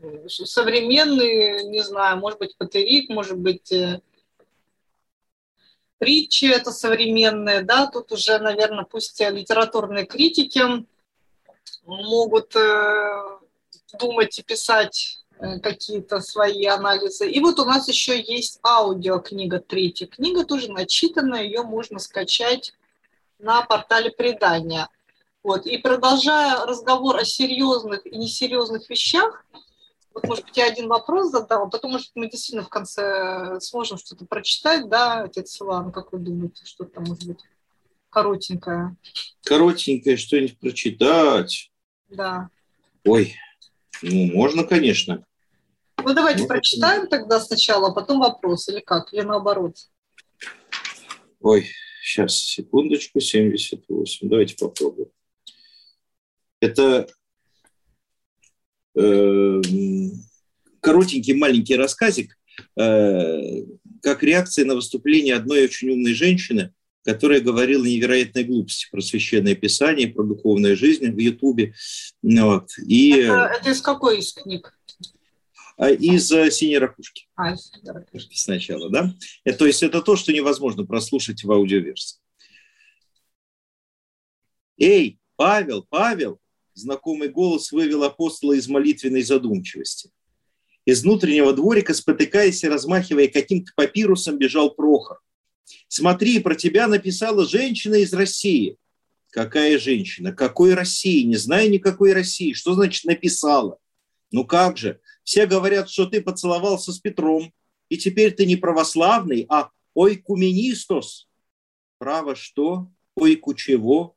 э, современный, не знаю, может быть, патерик, может быть, э, притчи это современные, да, тут уже, наверное, пусть литературные критики могут э, думать и писать э, какие-то свои анализы. И вот у нас еще есть аудиокнига, третья книга, тоже начитанная, ее можно скачать на портале предания. Вот. И продолжая разговор о серьезных и несерьезных вещах, вот, может быть, я один вопрос задам, а потом, может, мы действительно в конце сможем что-то прочитать, да, отец Иван, как вы думаете, что там может быть коротенькое? Коротенькое что-нибудь прочитать. Да. Ой, ну, можно, конечно. Ну, давайте можно. прочитаем тогда сначала, а потом вопрос, или как, или наоборот. Ой, сейчас, секундочку, 78. Давайте попробуем. Это э, коротенький маленький рассказик, э, как реакция на выступление одной очень умной женщины, которая говорила невероятные глупости про священное писание, про духовную жизнь в Ютубе. Вот. И, это, это из какой из книг? А, из э, «Синей ракушки». А, из «Синей ракушки». Сначала, да? Это, то есть это то, что невозможно прослушать в аудиоверсии. «Эй, Павел, Павел!» Знакомый голос вывел апостола из молитвенной задумчивости. Из внутреннего дворика, спотыкаясь и размахивая каким-то папирусом, бежал Прохор. Смотри, про тебя написала женщина из России. Какая женщина? Какой России? Не знаю никакой России. Что значит написала? Ну как же? Все говорят, что ты поцеловался с Петром, и теперь ты не православный, а ойкуменистос. Право что? Ойку чего?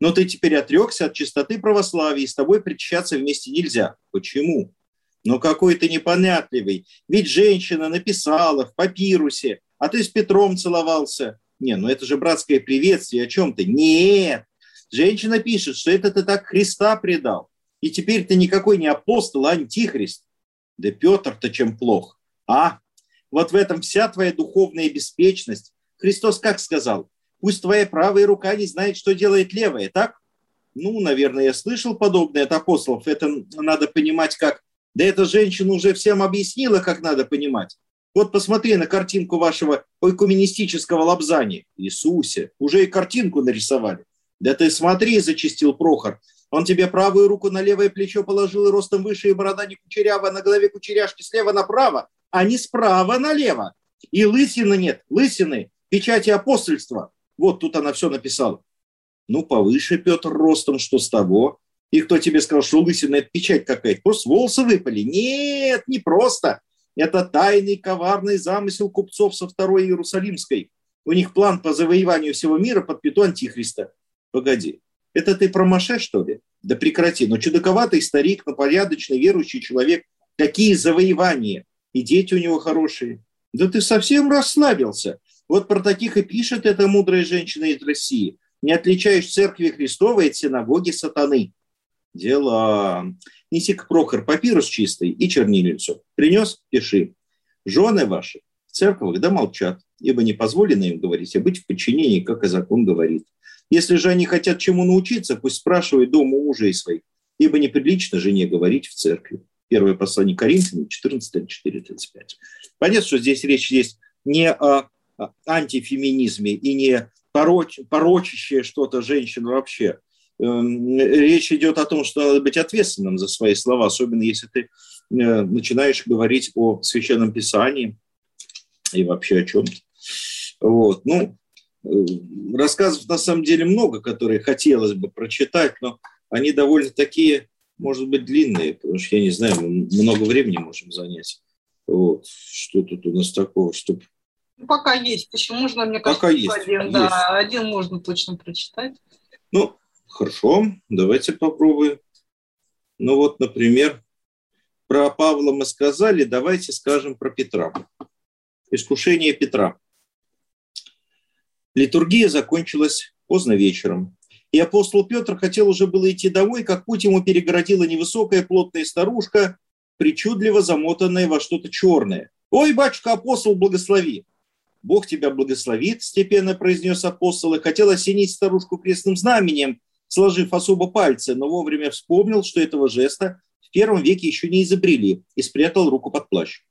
Но ты теперь отрекся от чистоты православия, и с тобой причащаться вместе нельзя. Почему? Ну какой ты непонятливый. Ведь женщина написала в папирусе, а ты с Петром целовался. Не, ну это же братское приветствие, о чем ты? Нет, женщина пишет, что это ты так Христа предал. И теперь ты никакой не апостол, а антихрист. Да Петр-то чем плох? А? Вот в этом вся твоя духовная беспечность. Христос как сказал? Пусть твоя правая рука не знает, что делает левая, так? Ну, наверное, я слышал подобное от апостолов. Это надо понимать как... Да эта женщина уже всем объяснила, как надо понимать. Вот посмотри на картинку вашего ойкуменистического лапзания. Иисусе, уже и картинку нарисовали. Да ты смотри, зачистил Прохор. Он тебе правую руку на левое плечо положил и ростом выше, и борода не кучерява, на голове кучеряшки слева направо, а не справа налево. И лысины нет, лысины, печати апостольства. Вот тут она все написала. Ну, повыше Петр ростом, что с того? И кто тебе сказал, что лысина – это печать какая-то? Просто волосы выпали. Нет, не просто. Это тайный коварный замысел купцов со второй Иерусалимской. У них план по завоеванию всего мира под пету Антихриста. Погоди, это ты про Маше, что ли? Да прекрати. Но чудаковатый старик, но порядочный верующий человек. Какие завоевания? И дети у него хорошие. Да ты совсем расслабился. Вот про таких и пишет эта мудрая женщина из России. Не отличаешь церкви Христовой от синагоги сатаны. Дела. Неси-ка, Прохор, папирус чистый и чернильницу. Принес? Пиши. Жены ваши в церквах да молчат, ибо не позволено им говорить, а быть в подчинении, как и закон говорит. Если же они хотят чему научиться, пусть спрашивают дома у мужей своих, ибо неприлично жене говорить в церкви. Первое послание Коринфянам, 14, 4, 35. Понятно, что здесь речь есть не о антифеминизме и не пороч, порочащее что-то женщин вообще. Эм, речь идет о том, что надо быть ответственным за свои слова, особенно если ты э, начинаешь говорить о священном писании и вообще о чем-то. Вот. Ну, э, рассказов на самом деле много, которые хотелось бы прочитать, но они довольно такие, может быть, длинные, потому что, я не знаю, мы много времени можем занять. Вот. Что тут у нас такого, чтобы... Пока есть. Еще можно, мне кажется, пока есть, один. Есть. Да, один можно точно прочитать. Ну, хорошо, давайте попробуем. Ну вот, например, про Павла мы сказали, давайте скажем про Петра. Искушение Петра. Литургия закончилась поздно вечером. И апостол Петр хотел уже было идти домой, как путь ему перегородила невысокая плотная старушка, причудливо замотанная во что-то черное. «Ой, батюшка, апостол, благослови!» «Бог тебя благословит», – степенно произнес апостол, и хотел осенить старушку крестным знаменем, сложив особо пальцы, но вовремя вспомнил, что этого жеста в первом веке еще не изобрели, и спрятал руку под плащ.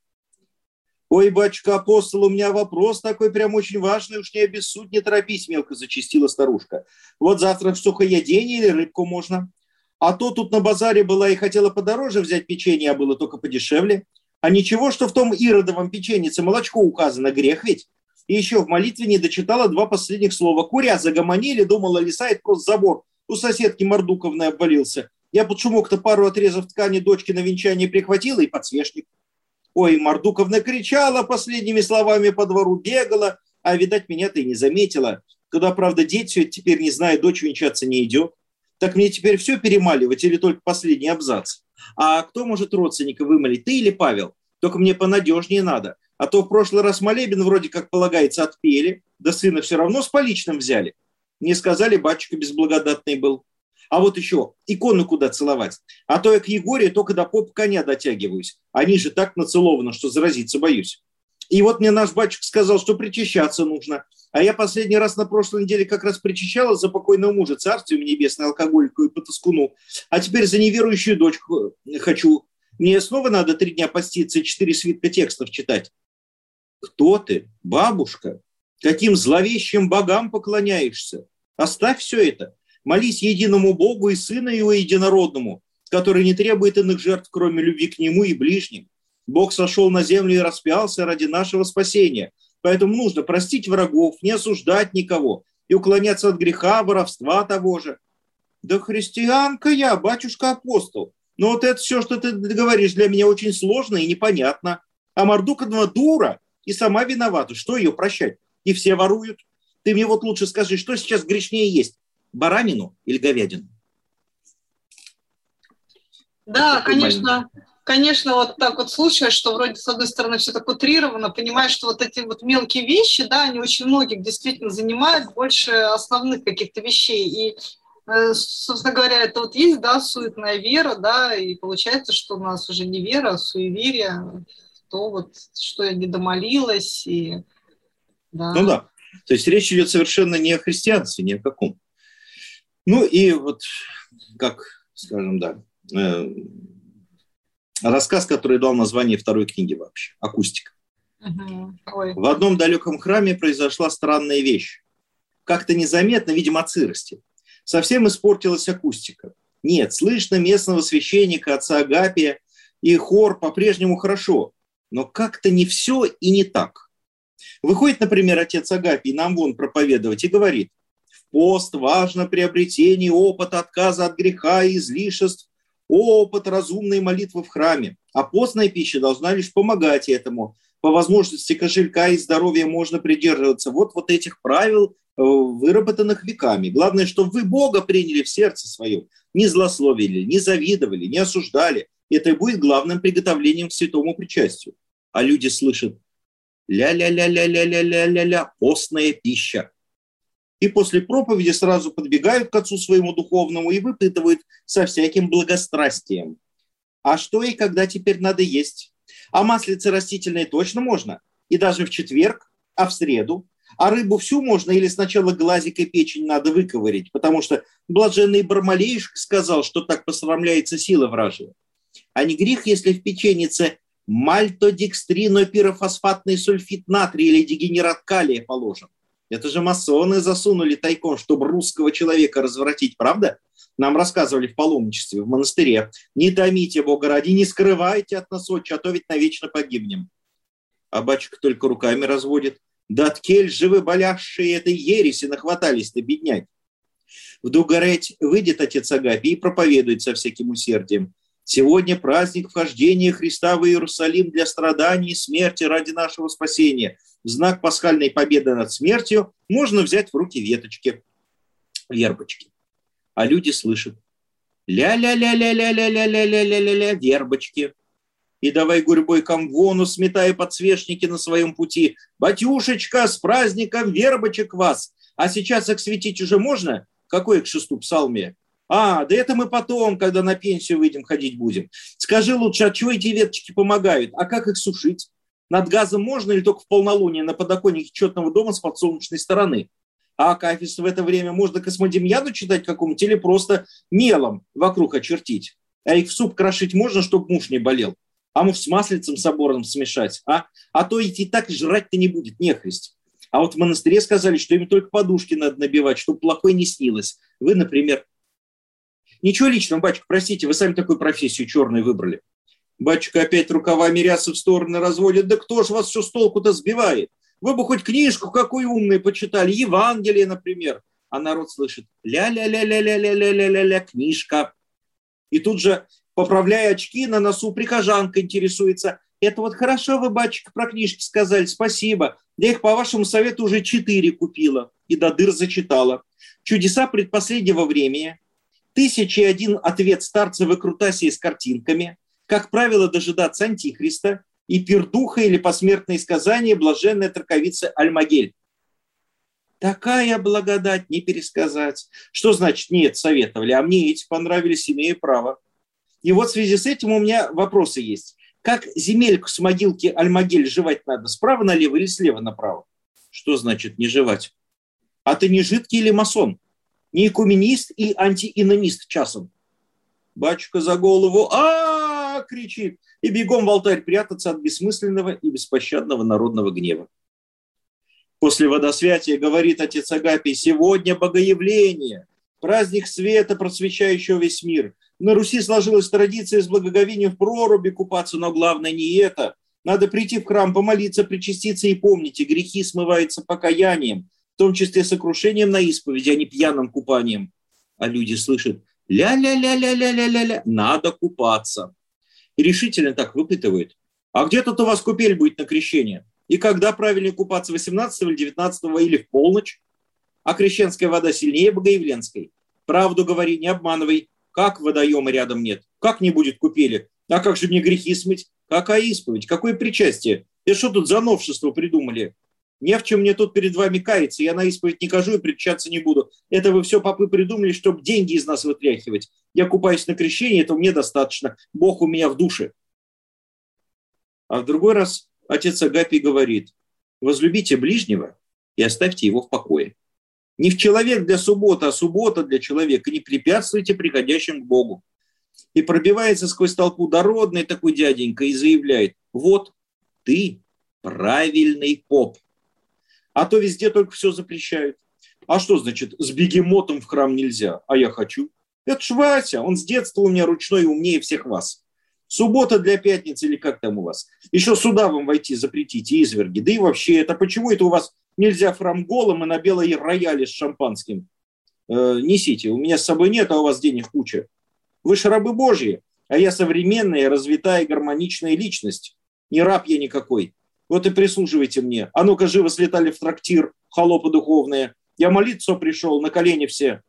«Ой, батюшка апостол, у меня вопрос такой прям очень важный, уж не обессудь, не торопись», – мелко зачастила старушка. «Вот завтра в сухоядение или рыбку можно. А то тут на базаре была и хотела подороже взять печенье, а было только подешевле. А ничего, что в том иродовом печенице молочко указано, грех ведь. И еще в молитве не дочитала два последних слова. Куря загомонили, думала, лисает просто забор. У соседки Мордуковны обвалился. Я под шумок-то пару отрезов ткани дочки на венчание прихватила и подсвечник. Ой, Мордуковна кричала последними словами по двору, бегала, а, видать, меня-то и не заметила. Когда, правда, дети все это теперь не знают, дочь венчаться не идет. Так мне теперь все перемаливать или только последний абзац? А кто может родственника вымолить, ты или Павел? Только мне понадежнее надо. А то в прошлый раз молебен вроде как полагается отпели, да сына все равно с поличным взяли. Мне сказали, батюшка безблагодатный был. А вот еще, икону куда целовать. А то я к Егоре только до поп коня дотягиваюсь. Они же так нацелованы, что заразиться боюсь. И вот мне наш батюшка сказал, что причащаться нужно. А я последний раз на прошлой неделе как раз причащала за покойного мужа, царствие небесное, алкогольку и потаскуну. А теперь за неверующую дочку хочу. Мне снова надо три дня поститься и четыре свитка текстов читать. Кто ты, бабушка? Каким зловещим богам поклоняешься? Оставь все это. Молись единому Богу и Сына Его единородному, который не требует иных жертв, кроме любви к Нему и ближним. Бог сошел на землю и распялся ради нашего спасения. Поэтому нужно простить врагов, не осуждать никого и уклоняться от греха, воровства того же. Да христианка я, батюшка-апостол. Но вот это все, что ты говоришь, для меня очень сложно и непонятно. А Мордукова дура и сама виновата. Что ее прощать? И все воруют. Ты мне вот лучше скажи, что сейчас грешнее есть? баранину или говядину? Да, конечно. Конечно, вот так вот слушаешь, что вроде с одной стороны все так утрировано, понимаешь, что вот эти вот мелкие вещи, да, они очень многих действительно занимают больше основных каких-то вещей. И, э, собственно говоря, это вот есть, да, суетная вера, да, и получается, что у нас уже не вера, а суеверие, то вот, что я не домолилась, и да. Ну да, то есть речь идет совершенно не о христианстве, ни о каком. Ну и вот, как, скажем, да, э, рассказ, который дал название второй книги вообще, «Акустика». Угу. В одном далеком храме произошла странная вещь. Как-то незаметно, видимо, от сырости. Совсем испортилась акустика. Нет, слышно местного священника, отца Агапия, и хор по-прежнему хорошо, но как-то не все и не так. Выходит, например, отец Агапий нам вон проповедовать и говорит, В пост важно приобретение опыта отказа от греха и излишеств, опыт разумной молитвы в храме. А постная пища должна лишь помогать этому. По возможности кошелька и здоровья можно придерживаться вот, вот этих правил, э, выработанных веками. Главное, чтобы вы Бога приняли в сердце свое, не злословили, не завидовали, не осуждали. Это и будет главным приготовлением к святому причастию. А люди слышат ля-ля-ля-ля-ля-ля-ля-ля-ля, постная пища. И после проповеди сразу подбегают к отцу своему духовному и выпытывают со всяким благострастием. А что и когда теперь надо есть? А маслице растительное точно можно? И даже в четверг, а в среду? А рыбу всю можно или сначала глазик и печень надо выковырить? Потому что блаженный Бармалеюшка сказал, что так посрамляется сила вражья. А не грех, если в печенице мальтодекстринопирофосфатный сульфит натрия или дегенерат калия положен. Это же масоны засунули тайком, чтобы русского человека развратить, правда? Нам рассказывали в паломничестве, в монастыре. Не томите, Бога ради, не скрывайте от нас отче, а то ведь навечно погибнем. А батюшка только руками разводит. Да ткель живы болящие этой ереси нахватались-то, бедняки. В Дугареть выйдет отец Агапий и проповедует со всяким усердием. Сегодня праздник вхождения Христа в Иерусалим для страданий и смерти ради нашего спасения. В знак пасхальной победы над смертью можно взять в руки веточки, вербочки. А люди слышат ля-ля-ля-ля-ля-ля-ля-ля-ля-ля-ля-ля, вербочки. И давай гурьбой камвону, сметая подсвечники на своем пути. Батюшечка, с праздником вербочек вас! А сейчас их светить уже можно? Какой к шесту псалме? А, да это мы потом, когда на пенсию выйдем, ходить будем. Скажи лучше, от чего эти веточки помогают? А как их сушить? Над газом можно или только в полнолуние на подоконнике четного дома с подсолнечной стороны? А акафист в это время можно космодемьяну читать какому-нибудь или просто мелом вокруг очертить? А их в суп крошить можно, чтобы муж не болел? А может, с маслицем соборным смешать? А, а то идти так жрать-то не будет, нехресть. А вот в монастыре сказали, что им только подушки надо набивать, чтобы плохой не снилось. Вы, например, Ничего личного, батюшка, простите, вы сами такую профессию черную выбрали. Батюшка опять рукавами рясы в стороны разводит. Да кто ж вас все с толку-то сбивает? Вы бы хоть книжку какую умную почитали, Евангелие, например. А народ слышит ля-ля-ля-ля-ля-ля-ля-ля-ля, книжка. И тут же, поправляя очки, на носу прихожанка интересуется. Это вот хорошо вы, батюшка, про книжки сказали, спасибо. Я их по вашему совету уже четыре купила и до дыр зачитала. Чудеса предпоследнего времени, Тысяча и один ответ старца в с картинками, как правило, дожидаться Антихриста и пердуха или посмертные сказания блаженная траковица Альмагель. Такая благодать не пересказать. Что значит нет, советовали, а мне эти понравились, имею право. И вот в связи с этим у меня вопросы есть. Как земельку с могилки Альмагель жевать надо, справа налево или слева направо? Что значит не жевать? А ты не жидкий или масон? Не экуменист и антиинонист часом. Батюшка за голову а, кричит и бегом в алтарь прятаться от бессмысленного и беспощадного народного гнева. После водосвятия говорит отец Агапий, сегодня богоявление, праздник света, просвещающего весь мир. На Руси сложилась традиция с благоговением в проруби купаться, но главное не это. Надо прийти в храм, помолиться, причаститься и помните, грехи смываются покаянием, в том числе сокрушением на исповеди, а не пьяным купанием. А люди слышат ля-ля-ля-ля-ля-ля-ля-ля, надо купаться. И решительно так выпытывают. А где тут у вас купель будет на крещение? И когда правильнее купаться, 18 или 19 или в полночь? А крещенская вода сильнее богоявленской? Правду говори, не обманывай. Как водоема рядом нет? Как не будет купели? А как же мне грехи смыть? Какая исповедь? Какое причастие? И что тут за новшество придумали? Не в чем мне тут перед вами каяться, я на исповедь не кажу и причащаться не буду. Это вы все попы придумали, чтобы деньги из нас вытряхивать. Я купаюсь на крещении, этого мне достаточно. Бог у меня в душе. А в другой раз отец Агапий говорит, возлюбите ближнего и оставьте его в покое. Не в человек для субботы, а суббота для человека. Не препятствуйте приходящим к Богу. И пробивается сквозь толпу дородный такой дяденька и заявляет, вот ты правильный поп – а то везде только все запрещают. А что значит, с бегемотом в храм нельзя, а я хочу? Это ж Вася, он с детства у меня ручной умнее всех вас. Суббота для пятницы или как там у вас? Еще сюда вам войти запретите, изверги. Да и вообще, это почему это у вас нельзя храм голым и на белой рояле с шампанским. Э, несите, у меня с собой нет, а у вас денег куча. Вы же рабы Божьи, а я современная, развитая, гармоничная личность. Не раб я никакой. Вот и прислуживайте мне. А ну-ка, живо слетали в трактир, холопы духовные. Я молиться пришел, на колени все.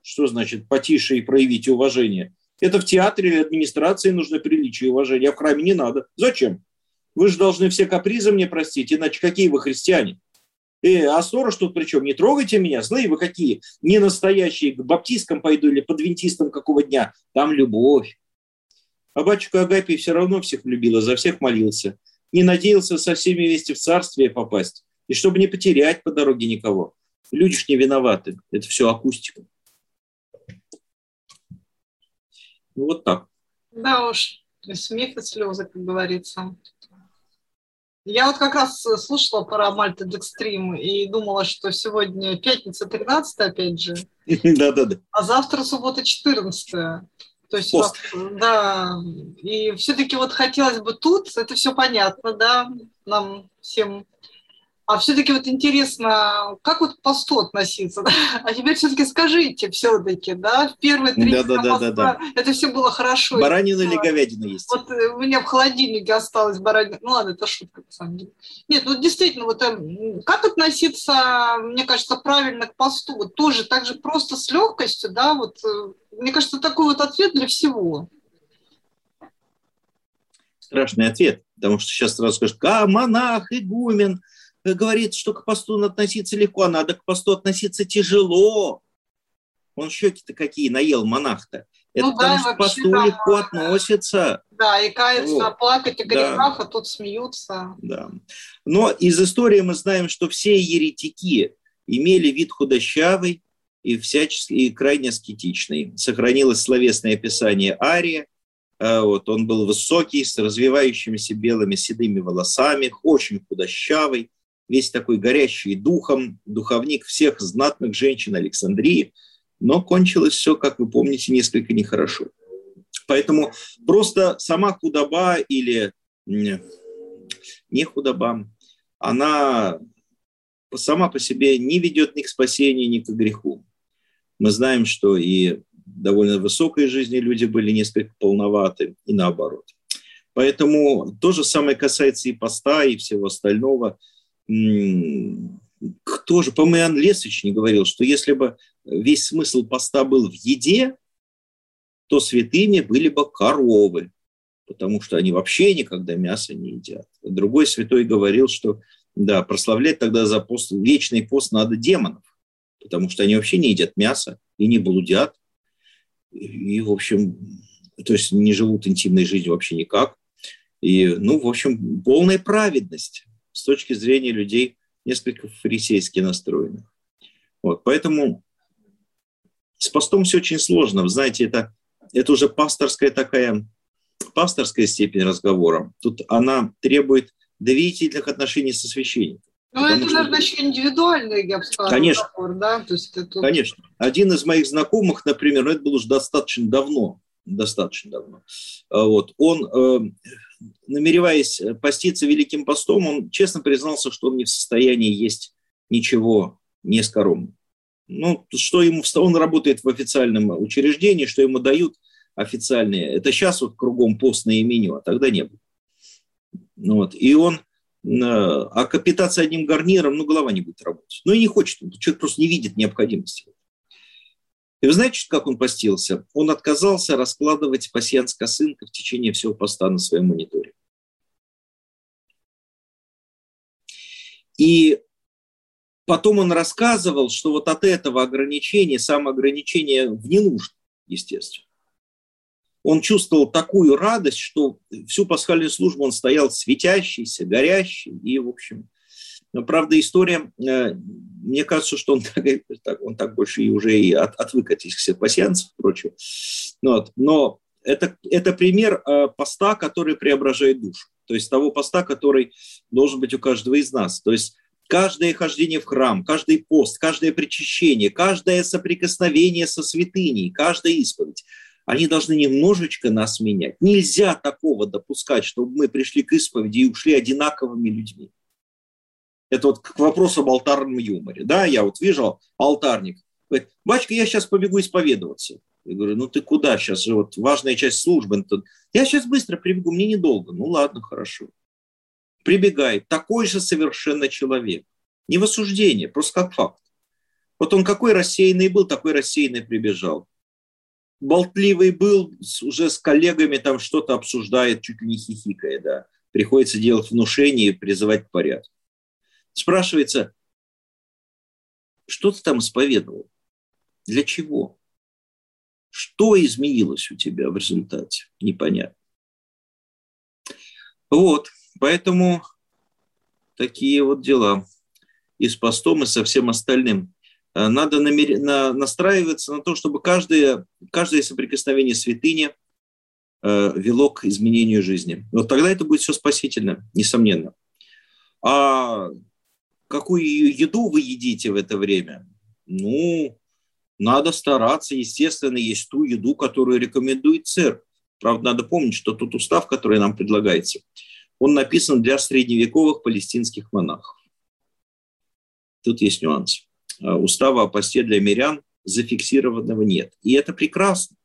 Что значит потише и проявите уважение? Это в театре или администрации нужно приличие и уважение, а в храме не надо. Зачем? Вы же должны все капризы мне простить, иначе какие вы христиане? Э, а сторож тут причем? Не трогайте меня, злые вы какие. Не настоящие, к баптистам пойду или подвентистам какого дня. Там любовь. А батюшка Агапий все равно всех любил, за всех молился. Не надеялся со всеми вместе в царствие попасть. И чтобы не потерять по дороге никого. Люди ж не виноваты. Это все акустика. Ну, вот так. Да уж, смех и слезы, как говорится. Я вот как раз слушала про Мальта Декстрим и думала, что сегодня пятница 13 опять же. Да-да-да. А завтра суббота 14 то есть, Пост. да, и все-таки вот хотелось бы тут, это все понятно, да, нам всем а все-таки вот интересно, как вот к посту относиться? Да? А теперь все-таки скажите, все-таки, да, в первые три да, да, да, да, да. это все было хорошо. Баранина или говядина есть? Вот э, у меня в холодильнике осталась баранина. Ну ладно, это шутка, на самом деле. Нет, ну действительно, вот эм, как относиться, мне кажется, правильно к посту? Вот тоже так же просто с легкостью, да, вот э, мне кажется, такой вот ответ для всего. Страшный ответ, потому что сейчас сразу скажут, а монах, игумен – говорит, что к посту относиться легко, а надо к посту относиться тяжело. Он щеки-то какие наел монах-то. Это ну, потому да, что к посту там, легко относится. Да, и каются, вот. плакать о грехах, да. а тут смеются. Да. Но из истории мы знаем, что все еретики имели вид худощавый и всячески и крайне аскетичный. Сохранилось словесное описание Ария. А вот, он был высокий, с развивающимися белыми седыми волосами, очень худощавый, весь такой горящий духом, духовник всех знатных женщин Александрии, но кончилось все, как вы помните, несколько нехорошо. Поэтому просто сама худоба или не худоба, она сама по себе не ведет ни к спасению, ни к греху. Мы знаем, что и довольно высокой жизни люди были несколько полноваты, и наоборот. Поэтому то же самое касается и поста, и всего остального – кто же, по-моему, Иоанн Лесович не говорил, что если бы весь смысл поста был в еде, то святыми были бы коровы, потому что они вообще никогда мясо не едят. Другой святой говорил, что да, прославлять тогда за пост, вечный пост надо демонов, потому что они вообще не едят мясо и не блудят, и, в общем, то есть не живут интимной жизнью вообще никак. И, ну, в общем, полная праведность с точки зрения людей несколько фарисейски настроенных. Вот, поэтому с постом все очень сложно. Вы знаете, это, это уже пасторская такая, пасторская степень разговора. Тут она требует доверительных отношений со священником. Ну, это, что... наверное, еще индивидуальный, я бы сказала, Конечно. Разговор, да? То есть это... Конечно. Один из моих знакомых, например, это было уже достаточно давно, достаточно давно, а вот, он э, намереваясь э, поститься Великим постом, он честно признался, что он не в состоянии есть ничего нескоромного. Ну, что ему, он работает в официальном учреждении, что ему дают официальные. Это сейчас вот кругом постное меню, а тогда не было. Ну, вот. И он, э, а питаться одним гарниром, ну, голова не будет работать. Ну, и не хочет, человек просто не видит необходимости. И вы знаете, как он постился? Он отказался раскладывать пассианс косынка в течение всего поста на своем мониторе. И потом он рассказывал, что вот от этого ограничения, самоограничения в не нужно, естественно. Он чувствовал такую радость, что всю пасхальную службу он стоял светящийся, горящий и, в общем, но, правда, история, э, мне кажется, что он так, он так больше и уже и от, отвык от этих всех пассианцев и прочего. Вот. Но это, это пример э, поста, который преображает душу. То есть того поста, который должен быть у каждого из нас. То есть каждое хождение в храм, каждый пост, каждое причащение, каждое соприкосновение со святыней, каждая исповедь, они должны немножечко нас менять. Нельзя такого допускать, чтобы мы пришли к исповеди и ушли одинаковыми людьми. Это вот к вопросу об алтарном юморе. Да, я вот вижу алтарник. Говорит, батюшка, я сейчас побегу исповедоваться. Я говорю, ну ты куда сейчас вот важная часть службы. Я сейчас быстро прибегу, мне недолго. Ну ладно, хорошо. Прибегает такой же совершенно человек. Не в осуждение, просто как факт. Вот он какой рассеянный был, такой рассеянный прибежал. Болтливый был, уже с коллегами там что-то обсуждает, чуть ли не хихикая, да. Приходится делать внушение и призывать к порядку. Спрашивается, что ты там исповедовал? Для чего? Что изменилось у тебя в результате? Непонятно. Вот, поэтому такие вот дела и с постом, и со всем остальным. Э, надо намер... на... настраиваться на то, чтобы каждое, каждое соприкосновение святыни э, вело к изменению жизни. Вот тогда это будет все спасительно, несомненно. А какую еду вы едите в это время? Ну, надо стараться, естественно, есть ту еду, которую рекомендует церковь. Правда, надо помнить, что тот устав, который нам предлагается, он написан для средневековых палестинских монахов. Тут есть нюанс. А, устава о посте для мирян зафиксированного нет. И это прекрасно.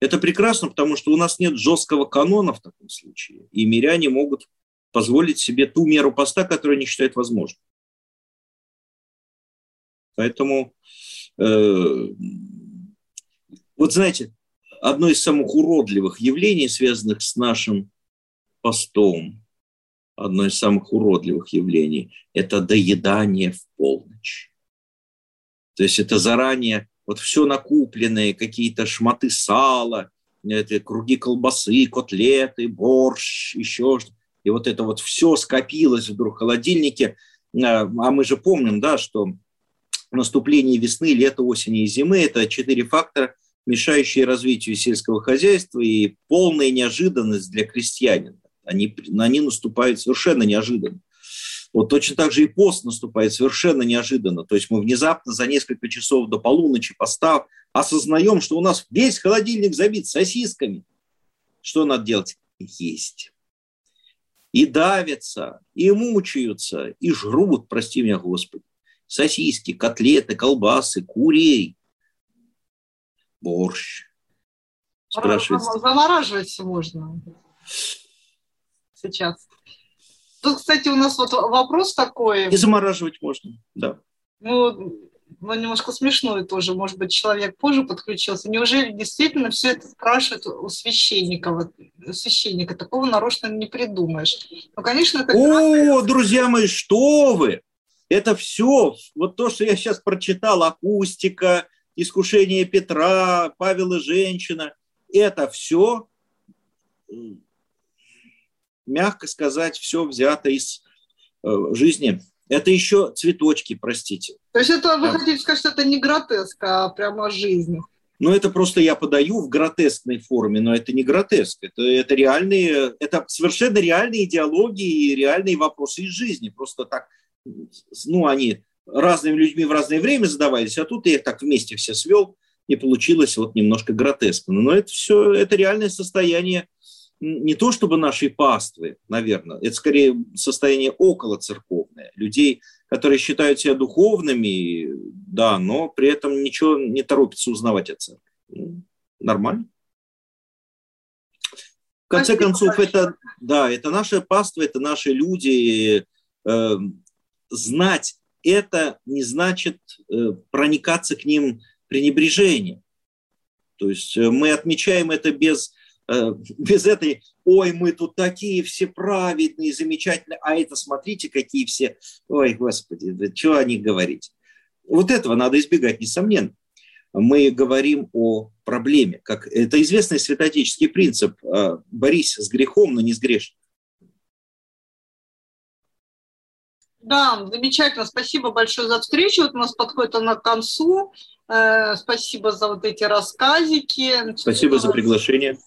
Это прекрасно, потому что у нас нет жесткого канона в таком случае. И миряне могут позволить себе ту меру поста, которую они считают возможной. Поэтому, э, вот знаете, одно из самых уродливых явлений, связанных с нашим постом, одно из самых уродливых явлений, это доедание в полночь. То есть это заранее вот все накупленное, какие-то шматы сала, это круги колбасы, котлеты, борщ, еще что-то. И вот это вот все скопилось вдруг в холодильнике. А, а мы же помним, да, что наступление весны, лета, осени и зимы – это четыре фактора, мешающие развитию сельского хозяйства и полная неожиданность для крестьянина. Они, они наступают совершенно неожиданно. Вот точно так же и пост наступает совершенно неожиданно. То есть мы внезапно за несколько часов до полуночи постав осознаем, что у нас весь холодильник забит сосисками. Что надо делать? Есть. И давятся, и мучаются, и жрут, прости меня, Господи сосиски, котлеты, колбасы, курей, борщ. Спрашивается. Замораживать можно сейчас. Тут, кстати, у нас вот вопрос такой. И замораживать можно, да. Ну, ну, немножко смешной тоже, может быть, человек позже подключился. Неужели действительно все это спрашивают у священника? У священника такого нарочно не придумаешь. Ну, конечно, это... О, друзья мои, что вы! Это все, вот то, что я сейчас прочитал, акустика, искушение Петра, Павел и женщина, это все, мягко сказать, все взято из э, жизни. Это еще цветочки, простите. То есть это вы хотите сказать, что это не гротеск, а прямо жизнь? Ну, это просто я подаю в гротескной форме, но это не гротеск. Это, это реальные, это совершенно реальные идеологии и реальные вопросы из жизни. Просто так ну, они разными людьми в разное время задавались, а тут я их так вместе все свел, и получилось вот немножко гротескно. Но это все, это реальное состояние не то чтобы нашей паствы, наверное, это скорее состояние около церковное, людей, которые считают себя духовными, да, но при этом ничего не торопятся узнавать о церкви. Ну, нормально. В конце концов, это, да, это наша паства, это наши люди, э, знать это не значит э, проникаться к ним пренебрежением. То есть э, мы отмечаем это без, без этой «Ой, мы тут такие все праведные, замечательные, а это смотрите, какие все...» Ой, Господи, да что о них говорить? Вот этого надо избегать, несомненно. Мы говорим о проблеме. Как, это известный святоотеческий принцип «борись с грехом, но не с грешным». Да, замечательно. Спасибо большое за встречу. Вот у нас подходит она к концу. Э, спасибо за вот эти рассказики. Спасибо за приглашение.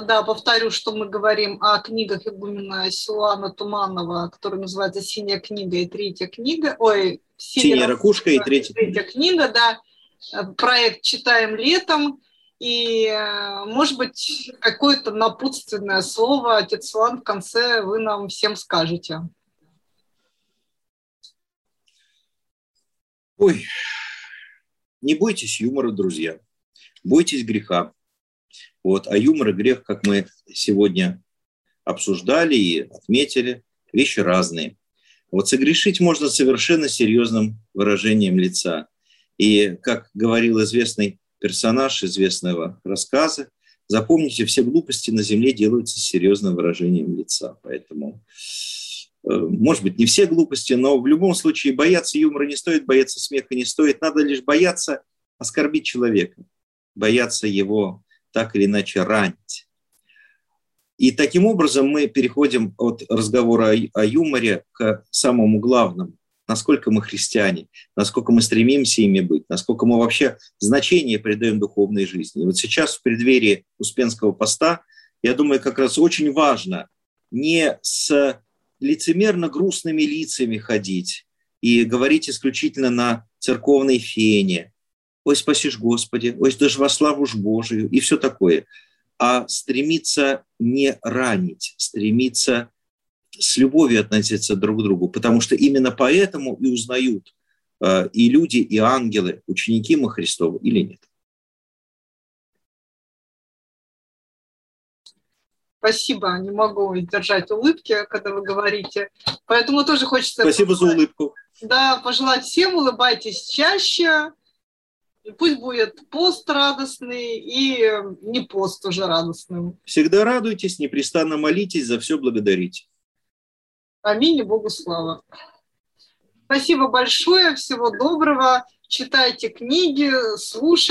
Да, повторю, что мы говорим о книгах игумена Силуана Туманова, которая называется «Синяя книга» и третья книга. Ой, «Синяя, Синяя ракушка» и третья, третья книга. да. Проект «Читаем летом». И, может быть, какое-то напутственное слово, отец Силуан, в конце вы нам всем скажете. Ой, не бойтесь юмора, друзья. Бойтесь греха. Вот. А юмор и грех, как мы сегодня обсуждали и отметили, вещи разные. Вот согрешить можно совершенно серьезным выражением лица. И, как говорил известный персонаж известного рассказа, запомните, все глупости на земле делаются с серьезным выражением лица. Поэтому, э, может быть, не все глупости, но в любом случае бояться юмора не стоит, бояться смеха не стоит. Надо лишь бояться оскорбить человека, бояться его так или иначе ранить. И таким образом мы переходим от разговора о, юморе к самому главному. Насколько мы христиане, насколько мы стремимся ими быть, насколько мы вообще значение придаем духовной жизни. И вот сейчас в преддверии Успенского поста, я думаю, как раз очень важно не с лицемерно грустными лицами ходить и говорить исключительно на церковной фене. «Ой, спасишь Господи», «Ой, даже во славу ж Божию» и все такое – а стремиться не ранить, стремиться с любовью относиться друг к другу, потому что именно поэтому и узнают э, и люди, и ангелы, ученики мы Христовы или нет. Спасибо, не могу держать улыбки, когда вы говорите. Поэтому тоже хочется... Спасибо за улыбку. Да, пожелать всем улыбайтесь чаще, пусть будет пост радостный и не пост уже радостным. Всегда радуйтесь, непрестанно молитесь, за все благодарите. Аминь и Богу слава. Спасибо большое, всего доброго. Читайте книги, слушайте.